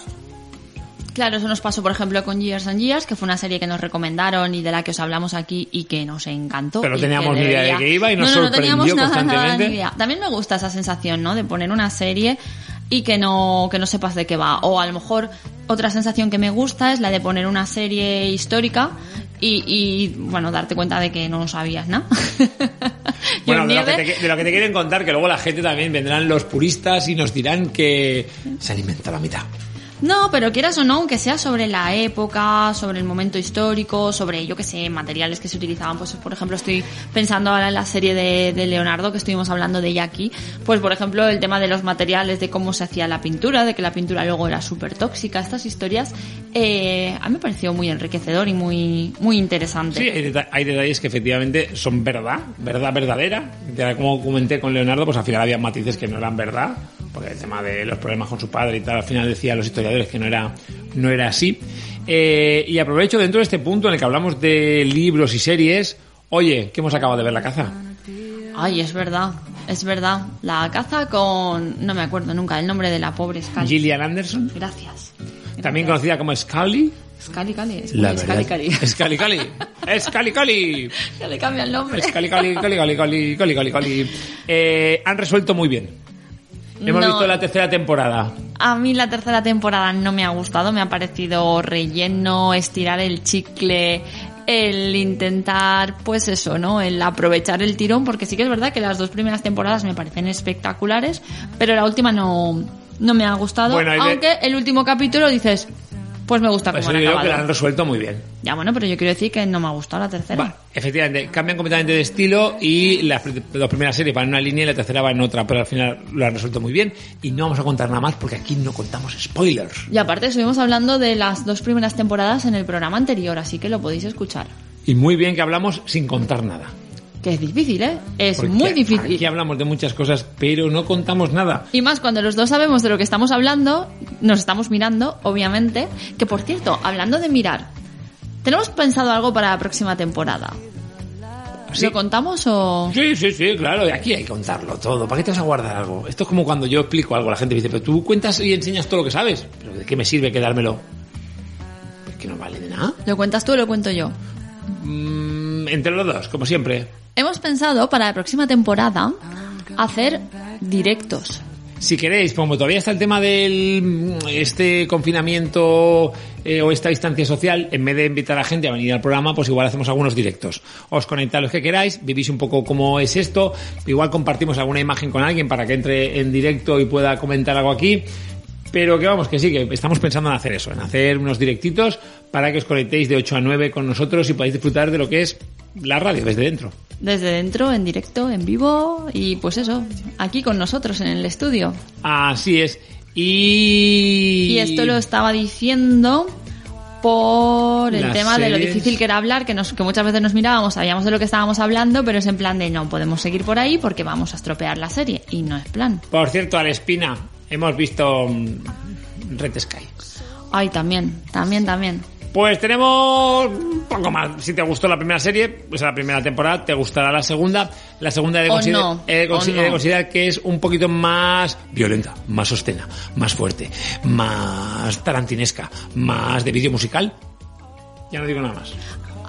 Claro, eso nos pasó, por ejemplo, con Years and Years, que fue una serie que nos recomendaron y de la que os hablamos aquí y que nos encantó. Pero que teníamos ni idea de qué iba y nos no, no, no sorprendió nada, constantemente. También me gusta esa sensación, ¿no? De poner una serie y que no, que no sepas de qué va. O a lo mejor otra sensación que me gusta es la de poner una serie histórica y, y bueno, darte cuenta de que no sabías nada. [LAUGHS] [LAUGHS] Bueno, de lo, que te, de lo que te quieren contar, que luego la gente también vendrán los puristas y nos dirán que se alimenta la mitad. No, pero quieras o no, aunque sea sobre la época, sobre el momento histórico, sobre, yo que sé, materiales que se utilizaban, pues por ejemplo estoy pensando ahora en la serie de, de Leonardo que estuvimos hablando de aquí, pues por ejemplo el tema de los materiales, de cómo se hacía la pintura, de que la pintura luego era súper tóxica, estas historias, eh, a mí me pareció muy enriquecedor y muy, muy interesante. Sí, hay, deta- hay detalles que efectivamente son verdad, verdad verdadera. Como comenté con Leonardo, pues al final había matices que no eran verdad, porque el tema de los problemas con su padre y tal, al final decían los historiadores que no era, no era así. Eh, y aprovecho dentro de este punto en el que hablamos de libros y series, oye, que hemos acabado de ver la caza. Ay, es verdad, es verdad. La caza con, no me acuerdo nunca el nombre de la pobre Scully. Gillian Anderson, Gracias. también conocida como Scully. Scully Cali, Scully Cali. Scully Cali. Scully Cali. [LAUGHS] Ya le cambia el nombre. Scully Cali, Cali, Cali, Cali, Cali, Cali, Cali. Eh, han resuelto muy bien. Hemos No. visto la tercera temporada. A mí la tercera temporada no me ha gustado, me ha parecido relleno, estirar el chicle, el intentar, pues eso, ¿no? El aprovechar el tirón, porque sí que es verdad que las dos primeras temporadas me parecen espectaculares, pero la última no, no me ha gustado, Bueno, de- aunque el último capítulo dices, pues me gusta Pues cómo yo han digo que la han resuelto muy bien. Ya bueno, pero yo quiero decir que no me ha gustado la tercera. Vale, efectivamente, cambian completamente de estilo y las dos primeras series van en una línea y la tercera va en otra, pero al final lo han resuelto muy bien y no vamos a contar nada más porque aquí no contamos spoilers. Y aparte estuvimos hablando de las dos primeras temporadas en el programa anterior, así que lo podéis escuchar. Y muy bien que hablamos sin contar nada. Que es difícil, ¿eh? Es Porque muy difícil. Aquí hablamos de muchas cosas, pero no contamos nada. Y más cuando los dos sabemos de lo que estamos hablando, nos estamos mirando, obviamente. Que por cierto, hablando de mirar, ¿tenemos pensado algo para la próxima temporada? ¿Sí? ¿Lo contamos o...? Sí, sí, sí, claro, y aquí hay que contarlo todo. ¿Para qué te vas a guardar algo? Esto es como cuando yo explico algo, la gente me dice, pero tú cuentas y enseñas todo lo que sabes. ¿Pero de qué me sirve quedármelo? Pues que no vale de nada. ¿Lo cuentas tú o lo cuento yo? Mm, entre los dos, como siempre. Hemos pensado para la próxima temporada hacer directos. Si queréis, como todavía está el tema del mm, este confinamiento eh, o esta distancia social, en vez de invitar a gente a venir al programa, pues igual hacemos algunos directos. Os conectáis los que queráis, vivís un poco cómo es esto, igual compartimos alguna imagen con alguien para que entre en directo y pueda comentar algo aquí. Pero que vamos, que sí, que estamos pensando en hacer eso, en hacer unos directitos para que os conectéis de 8 a 9 con nosotros y podáis disfrutar de lo que es la radio desde dentro. Desde dentro, en directo, en vivo y pues eso, aquí con nosotros en el estudio. Así es. Y... Y esto lo estaba diciendo por el Las tema de lo difícil que era hablar, que, nos, que muchas veces nos mirábamos, sabíamos de lo que estábamos hablando, pero es en plan de no podemos seguir por ahí porque vamos a estropear la serie. Y no es plan. Por cierto, a la espina, hemos visto mm, Red Sky. Ay, también, también, también. Pues tenemos un poco más. Si te gustó la primera serie, pues la primera temporada, te gustará la segunda. La segunda he de, O consider- no, he de o no. he de considerar que es un poquito más violenta, más sostena, más fuerte, más tarantinesca, más de vídeo musical. Ya no digo nada más.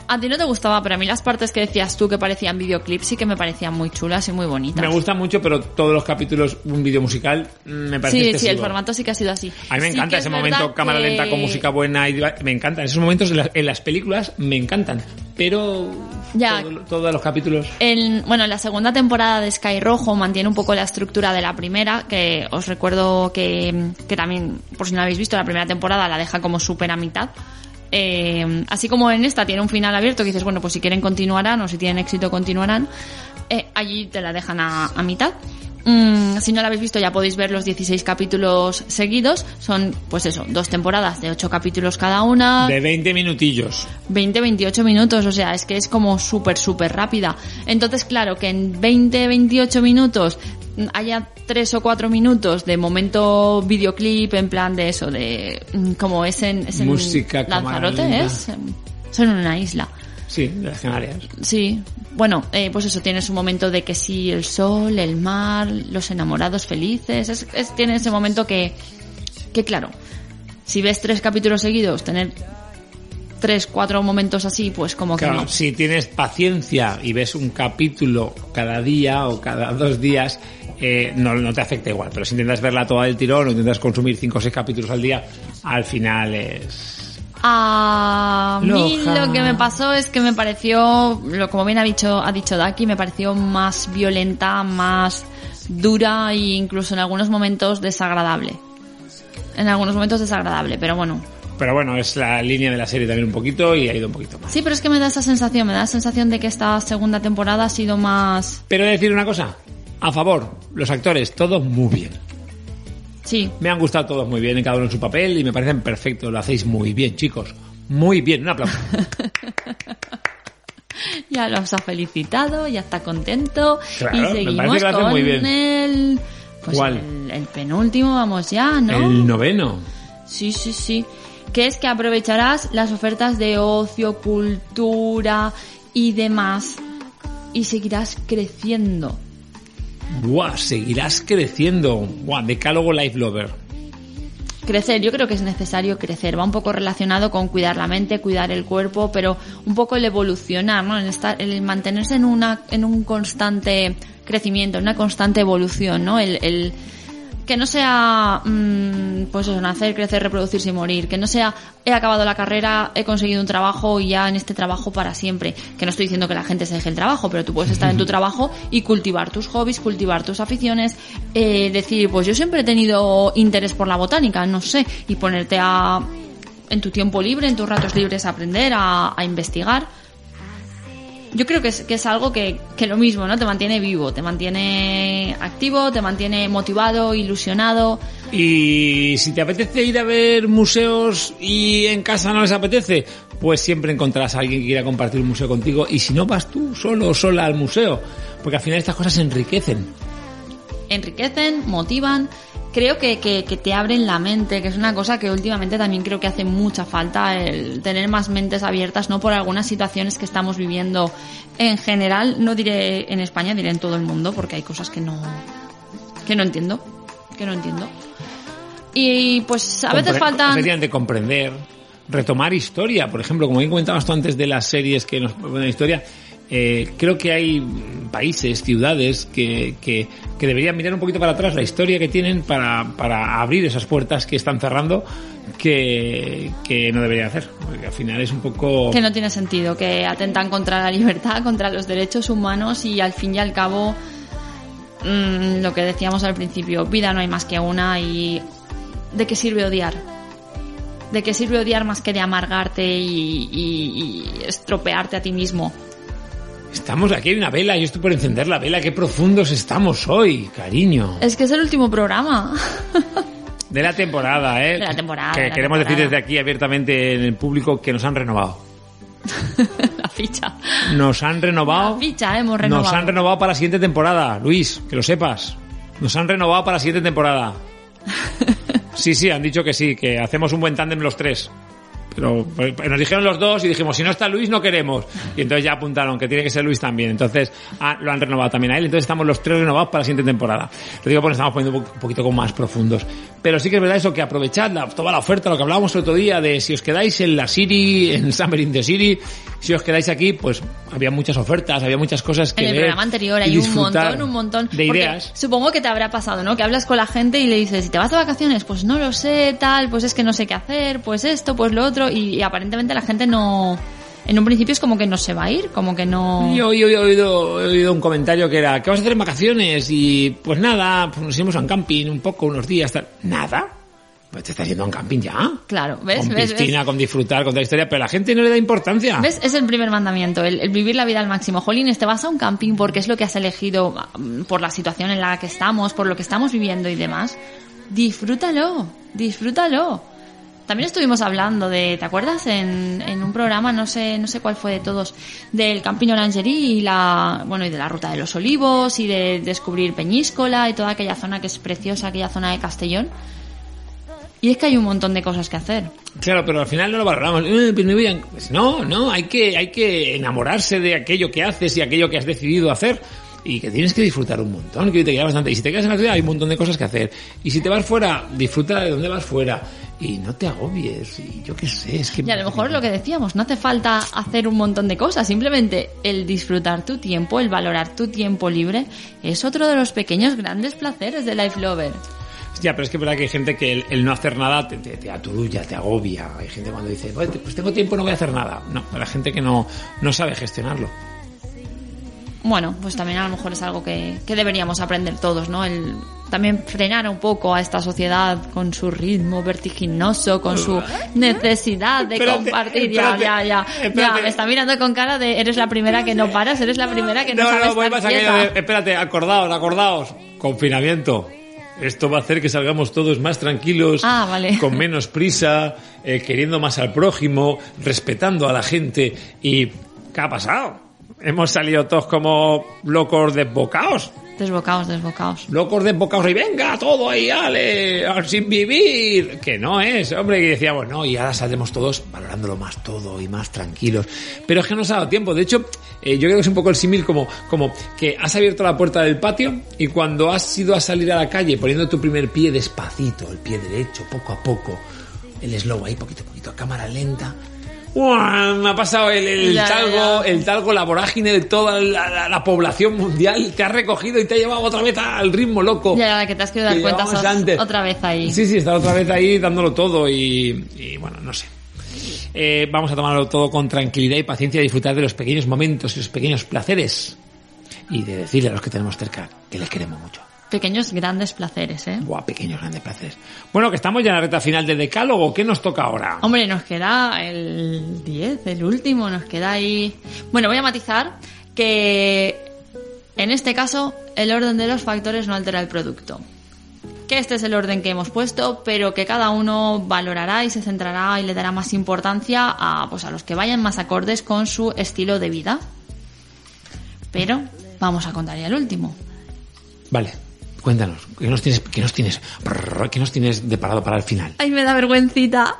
A ti no te gustaba, pero a mí las partes que decías tú que parecían videoclips sí que me parecían muy chulas y muy bonitas. Me gusta mucho, pero todos los capítulos, un vídeo musical, mm, me parece Sí, sí, excesivo. el formato sí que ha sido así. A mí me Sí encanta ese es momento, cámara que- lenta con música buena y me encantan. Esos momentos en, la- en las películas me encantan, pero Ya. todo- todos los capítulos. En, bueno, la segunda temporada de Sky Rojo mantiene un poco la estructura de la primera, que os recuerdo que, que también, por si no la habéis visto, la primera temporada la deja como súper a mitad. Eh, así como en esta tiene un final abierto que dices, bueno, pues si quieren continuarán o si tienen éxito continuarán, eh, allí te la dejan a, a mitad. Mm, si no la habéis visto ya podéis ver los 16 capítulos seguidos. Son, pues eso, dos temporadas de 8 capítulos cada una. De 20 minutillos. 20, 28 minutos, o sea, es que es como súper, súper rápida. Entonces, claro, que en 20, 28 minutos haya 3 o 4 minutos de momento videoclip en plan de eso, de mm, como es en, es en Música Lanzarote, es, son una isla. Sí, de las Canarias. Sí, bueno, eh, pues eso, tiene su momento de que sí, el sol, el mar, los enamorados felices, es, es- tiene ese momento que, que claro, si ves tres capítulos seguidos, tener tres, cuatro momentos así, pues como que Claro, no. si tienes paciencia y ves un capítulo cada día o cada dos días, eh, no, no te afecta igual. Pero si intentas verla toda del tirón o intentas consumir cinco o seis capítulos al día, al final es... A mí Loja. lo que me pasó es que me pareció, lo como bien ha dicho, ha dicho Daki, me pareció más violenta, más dura e incluso en algunos momentos desagradable. En algunos momentos desagradable, pero bueno. Pero bueno, es la línea de la serie también un poquito y ha ido un poquito más. Sí, pero es que me da esa sensación, me da la sensación de que esta segunda temporada ha sido más... Pero he de decir una cosa, a favor, los actores, todos muy bien. Sí, Me han gustado todos muy bien, cada uno en su papel y me parecen perfectos, lo hacéis muy bien, chicos. Muy bien, un aplauso. [LAUGHS] ya los ha felicitado, ya está contento. Claro, y seguimos que con muy bien. el... Pues ¿Cuál? El, el penúltimo, vamos ya, ¿no? El noveno. Sí, sí, sí. Que es que aprovecharás las ofertas de ocio, cultura y demás y seguirás creciendo. Buah, seguirás creciendo. Buah, decálogo Life Lover. Crecer, yo creo que es necesario crecer. Va un poco relacionado con cuidar la mente, cuidar el cuerpo, pero un poco el evolucionar, ¿no? El, estar, el mantenerse en una, en un constante crecimiento, en una constante evolución, ¿no? El, el que no sea, mm, pues eso, nacer, crecer, reproducirse y morir. Que no sea, he acabado la carrera, he conseguido un trabajo y ya en este trabajo para siempre. Que no estoy diciendo que la gente se deje el trabajo, pero tú puedes estar en tu trabajo y cultivar tus hobbies, cultivar tus aficiones, eh, decir, pues yo siempre he tenido interés por la botánica, no sé, y ponerte a, en tu tiempo libre, en tus ratos libres a aprender, a, a investigar. Yo creo que es, que es algo que, que lo mismo, ¿no? Te mantiene vivo, te mantiene activo, te mantiene motivado, ilusionado. Y si te apetece ir a ver museos y en casa no les apetece, pues siempre encontrarás a alguien que quiera compartir un museo contigo. Y si no vas tú solo o sola al museo, porque al final estas cosas enriquecen. enriquecen, motivan, creo que, que, que te abren la mente, que es una cosa que últimamente también creo que hace mucha falta, el tener más mentes abiertas, no por algunas situaciones que estamos viviendo en general, no diré en España, diré en todo el mundo, porque hay cosas que no, que no entiendo, que no entiendo. Y pues a veces faltan... Efectivamente, comprender, retomar historia. Por ejemplo, como bien comentabas tú antes de las series que nos proponen historia, eh, creo que hay países, ciudades que, que, deberían mirar un poquito para atrás la historia que tienen para, para abrir esas puertas que están cerrando que, que no deberían hacer. Porque al final es un poco... que no tiene sentido, que atentan contra la libertad, contra los derechos humanos y al fin y al cabo mm, lo que decíamos al principio, vida no hay más que una y ¿de qué sirve odiar? ¿De qué sirve odiar más que de amargarte y estropearte a ti mismo? Estamos aquí, hay una vela, yo estoy por encender la vela, qué profundos estamos hoy, cariño. Es que es el último programa. De la temporada, ¿eh? De la temporada, Que de la queremos decir desde aquí abiertamente en el público que nos han renovado. [LAUGHS] la ficha. Nos han renovado. La ficha, hemos renovado. Nos han renovado para la siguiente temporada, Luis, que lo sepas. Nos han renovado para la siguiente temporada. [LAUGHS] Sí, sí, han dicho que sí, que hacemos un buen tándem los tres. Pero pues, nos dijeron los dos y dijimos, si no está Luis, no queremos. Y entonces ya apuntaron que tiene que ser Luis también. Entonces ah, lo han renovado también a él. Entonces estamos los tres renovados para la siguiente temporada. Lo digo porque estamos poniendo un po- un poquito como más profundos. Pero sí que es verdad eso, que aprovechad toda la oferta, lo que hablábamos el otro día, de si os quedáis en la City, en Summer in the City, si os quedáis aquí, pues había muchas ofertas, había muchas cosas que En el programa anterior y hay un disfrutar montón, un montón. de Porque ideas. Supongo que te habrá pasado, ¿no? Que hablas con la gente y le dices, ¿y te vas de vacaciones? Pues no lo sé, tal, pues es que no sé qué hacer, pues esto, pues lo otro. Y, y aparentemente la gente no. En un principio es como que no se va a ir, como que no. Yo, yo- yo he, oído, he oído un comentario que era, ¿qué vas a hacer en vacaciones? Y pues nada, pues nos iremos a un camping un poco, unos días, tal. ¿Nada? Pues te estás yendo a un camping ya. Claro, ¿ves? Con ¿Ves? piscina, ¿Ves? con disfrutar, con toda la historia, pero a la gente no le da importancia. ¿Ves? Es el primer mandamiento, el, el vivir la vida al máximo. Jolines, te vas a un camping porque es lo que has elegido mm, por la situación en la que estamos, por lo que estamos viviendo y demás. Disfrútalo, disfrútalo. También estuvimos hablando de, ¿te acuerdas? En, en un programa, no sé, no sé cuál fue de todos, del Camping Orangerie y la, bueno, y de la Ruta de los Olivos y de descubrir Peñíscola y toda aquella zona que es preciosa, aquella zona de Castellón. Y es que hay un montón de cosas que hacer. Claro, pero al final no lo valoramos. Eh, no, a- pues no, no, hay que, hay que enamorarse de aquello que haces y aquello que has decidido hacer. y que tienes que disfrutar un montón, que te queda bastante. Y si te quedas en la ciudad hay un montón de cosas que hacer. Y si te vas fuera, disfruta de dónde vas fuera y no te agobies. Y yo qué sé, es que... Y a lo mejor lo que decíamos, no hace falta hacer un montón de cosas, simplemente el disfrutar tu tiempo, el valorar tu tiempo libre, es otro de los pequeños grandes placeres de Life Lover. Ya, pero es que es verdad que hay gente que el, el no hacer nada te, te, te aturulla, te agobia. Hay gente cuando dice, pues, pues tengo tiempo, no voy a hacer nada. No, la gente que no, no sabe gestionarlo. Bueno, pues también a lo mejor es algo que, que deberíamos aprender todos, ¿no? El también frenar un poco a esta sociedad con su ritmo vertiginoso, con su necesidad de Espérate, compartir. espérate, ya, ya, ya. espérate. Ya, me está mirando con cara de eres la primera que no paras, eres la primera que no, No, sabes no, voy estar más aquello quieta. de, espérate, acordaos, acordaos. Confinamiento. Esto va a hacer que salgamos todos más tranquilos, Ah, vale. con menos prisa, eh, queriendo más al prójimo, respetando a la gente. ¿Y qué ha pasado? Hemos salido todos como locos desbocados. Desbocaos, desbocaos. Locos desbocados y venga, todo ahí, ale, al sin vivir. Que no es, hombre, que decíamos, no, y ahora saldremos todos valorándolo más todo y más tranquilos. Pero es que no nos ha dado tiempo. De hecho, eh, yo creo que es un poco el símil como, como que has abierto la puerta del patio y cuando has ido a salir a la calle poniendo tu primer pie despacito, el pie derecho, poco a poco, el slow ahí, poquito a poquito, a cámara lenta. ¡Uah! Me ha pasado el, el Ya, talgo, ya. el talgo, la vorágine de toda la, la- la población mundial. Te ha recogido y te ha llevado otra vez al ritmo loco. Ya, ya, que te has querido dar cuenta, sos antes. otra vez ahí. Sí, sí, está otra vez ahí dándolo todo y, y bueno, no sé. Eh, vamos a tomarlo todo con tranquilidad y paciencia, disfrutar de los pequeños momentos y los pequeños placeres y de decirle a los que tenemos cerca que les queremos mucho. Pequeños grandes placeres, ¿eh? Buah, pequeños grandes placeres. Bueno, que estamos ya en la recta final del decálogo. ¿Qué nos toca ahora? Hombre, nos queda el 10, el último, nos queda ahí. Bueno, voy a matizar que en este caso el orden de los factores no altera el producto. Que este es el orden que hemos puesto, pero que cada uno valorará y se centrará y le dará más importancia a, pues, a los que vayan más acordes con su estilo de vida. Pero vamos a contar ya el último. Vale, cuéntanos. ¿Qué nos tienes, qué nos tienes, brrr, qué nos tienes deparado para el final? Ay, me da vergüencita.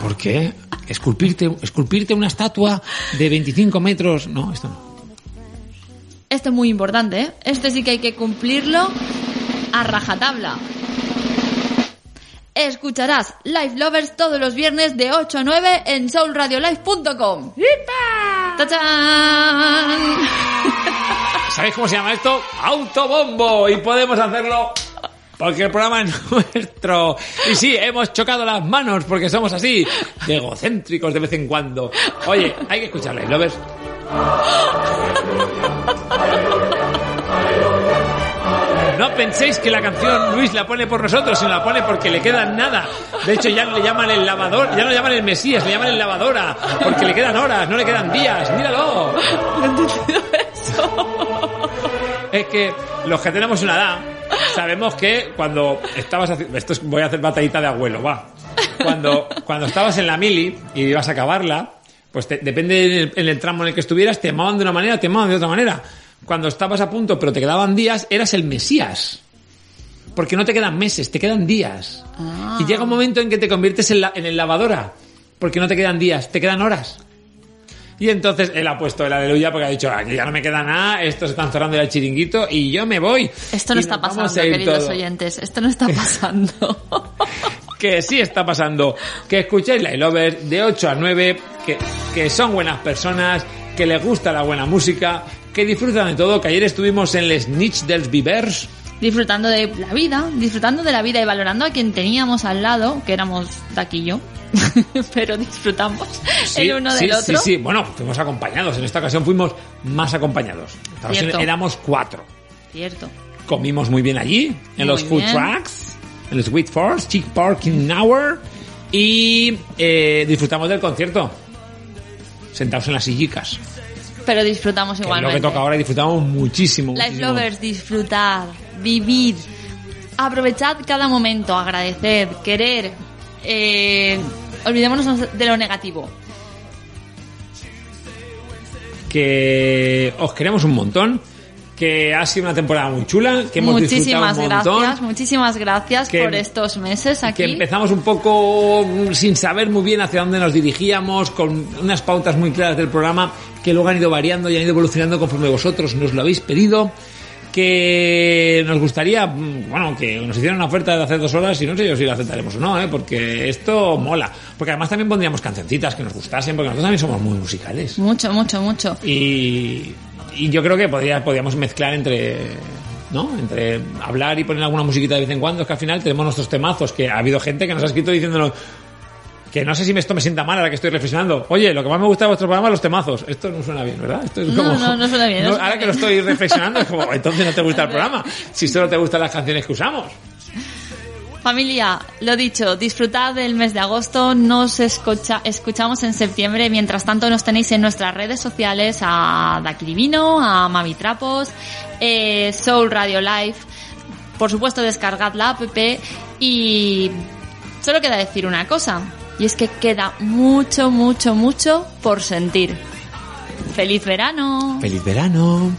¿Por qué? ¿Esculpirte, esculpirte una estatua de 25 metros? No, esto no. Este es muy importante, ¿eh? Este sí que hay que cumplirlo a rajatabla. Escucharás Live Lovers todos los viernes de 8 a 9 en soulradiolive.com. ¡Tachán! ¿Sabéis cómo se llama esto? Autobombo. Y podemos hacerlo porque el programa es [LAUGHS] nuestro. Y sí, hemos chocado las manos porque somos así, egocéntricos de vez en cuando. Oye, hay que escucharle, ¿lovers? No penséis que la canción Luis la pone por nosotros, sino la pone porque le queda nada. De hecho, ya le llaman el lavador, ya no le llaman el Mesías, le llaman el lavadora, porque le quedan horas, no le quedan días. ¡Míralo! Es que los que tenemos una edad sabemos que cuando estabas haciendo esto es- voy a hacer batallita de abuelo va. Cuando cuando estabas en la mili y ibas a acabarla pues te- depende en el, en el tramo en el que estuvieras te llamaban de una manera te llamaban de otra manera. Cuando estabas a punto pero te quedaban días eras el mesías. Porque no te quedan meses te quedan días. Ah. y llega un momento en que te conviertes en, la, en el lavadora porque no te quedan días te quedan horas y entonces él ha puesto el aleluya porque ha dicho, aquí ya no me queda nada, estos están cerrando ya el chiringuito y yo me voy. Esto no Y está pasando, queridos oyentes. Esto no está pasando. [LAUGHS] Que sí está pasando. Que escuchéis la Lovers de 8 a 9, que, que son buenas personas, que les gusta la buena música, que disfrutan de todo, que ayer estuvimos en Les Nits dels Vivers. disfrutando de la vida, disfrutando de la vida y valorando a quien teníamos al lado, que éramos Daquillo, [LAUGHS] pero disfrutamos Sí, el uno sí, del otro. Sí, sí, bueno, fuimos acompañados. En esta ocasión fuimos más acompañados. Esta ocasión éramos cuatro. Cierto. Comimos muy bien allí, en Muy los food bien. trucks, en los Sweet Force, Chick Parking Hour, y eh, disfrutamos del concierto. Sentados en las sillicas. Pero disfrutamos Que es igualmente. lo que toca ahora y disfrutamos muchísimo. Life muchísimo. lovers, disfrutar, vivir, aprovechad cada momento, agradecer, querer. Eh, olvidémonos de lo negativo. Que os queremos un montón. Que ha sido una temporada muy chula. Que hemos muchísimas disfrutado un montón. gracias, muchísimas gracias Que- por estos meses aquí. que empezamos un poco mm, sin saber muy bien hacia dónde nos dirigíamos, con unas pautas muy claras del programa, que luego han ido variando y han ido evolucionando conforme vosotros nos lo habéis pedido que nos gustaría, mm, bueno, que nos hicieran una oferta de hace dos horas y no sé yo si la aceptaremos o no, ¿eh? porque esto mola. Porque además también pondríamos cancioncitas que nos gustasen, porque nosotros también somos muy musicales. Mucho, mucho, mucho. Y, y yo creo que podría, podríamos mezclar entre ¿no? Entre hablar y poner alguna musiquita de vez en cuando, es que al final tenemos nuestros temazos, que ha habido gente que nos ha escrito diciéndonos que no sé si esto me sienta mal ahora que estoy reflexionando. Oye, lo que más me gusta de vuestro programa es los temazos. Esto no suena bien, ¿verdad? Esto es No, como, no, no suena bien, no ahora que lo estoy reflexionando es como, entonces no te gusta el [LAUGHS] programa. Si solo te gustan las canciones que usamos. Familia, lo dicho, disfrutad del mes de agosto, nos escucha, escuchamos en septiembre, mientras tanto nos tenéis en nuestras redes sociales a Daquilivino, a Mami Trapos, eh, Soul Radio Live, por supuesto descargad la app y solo queda decir una cosa, y es que queda mucho, mucho, mucho por sentir. ¡Feliz verano! ¡Feliz verano!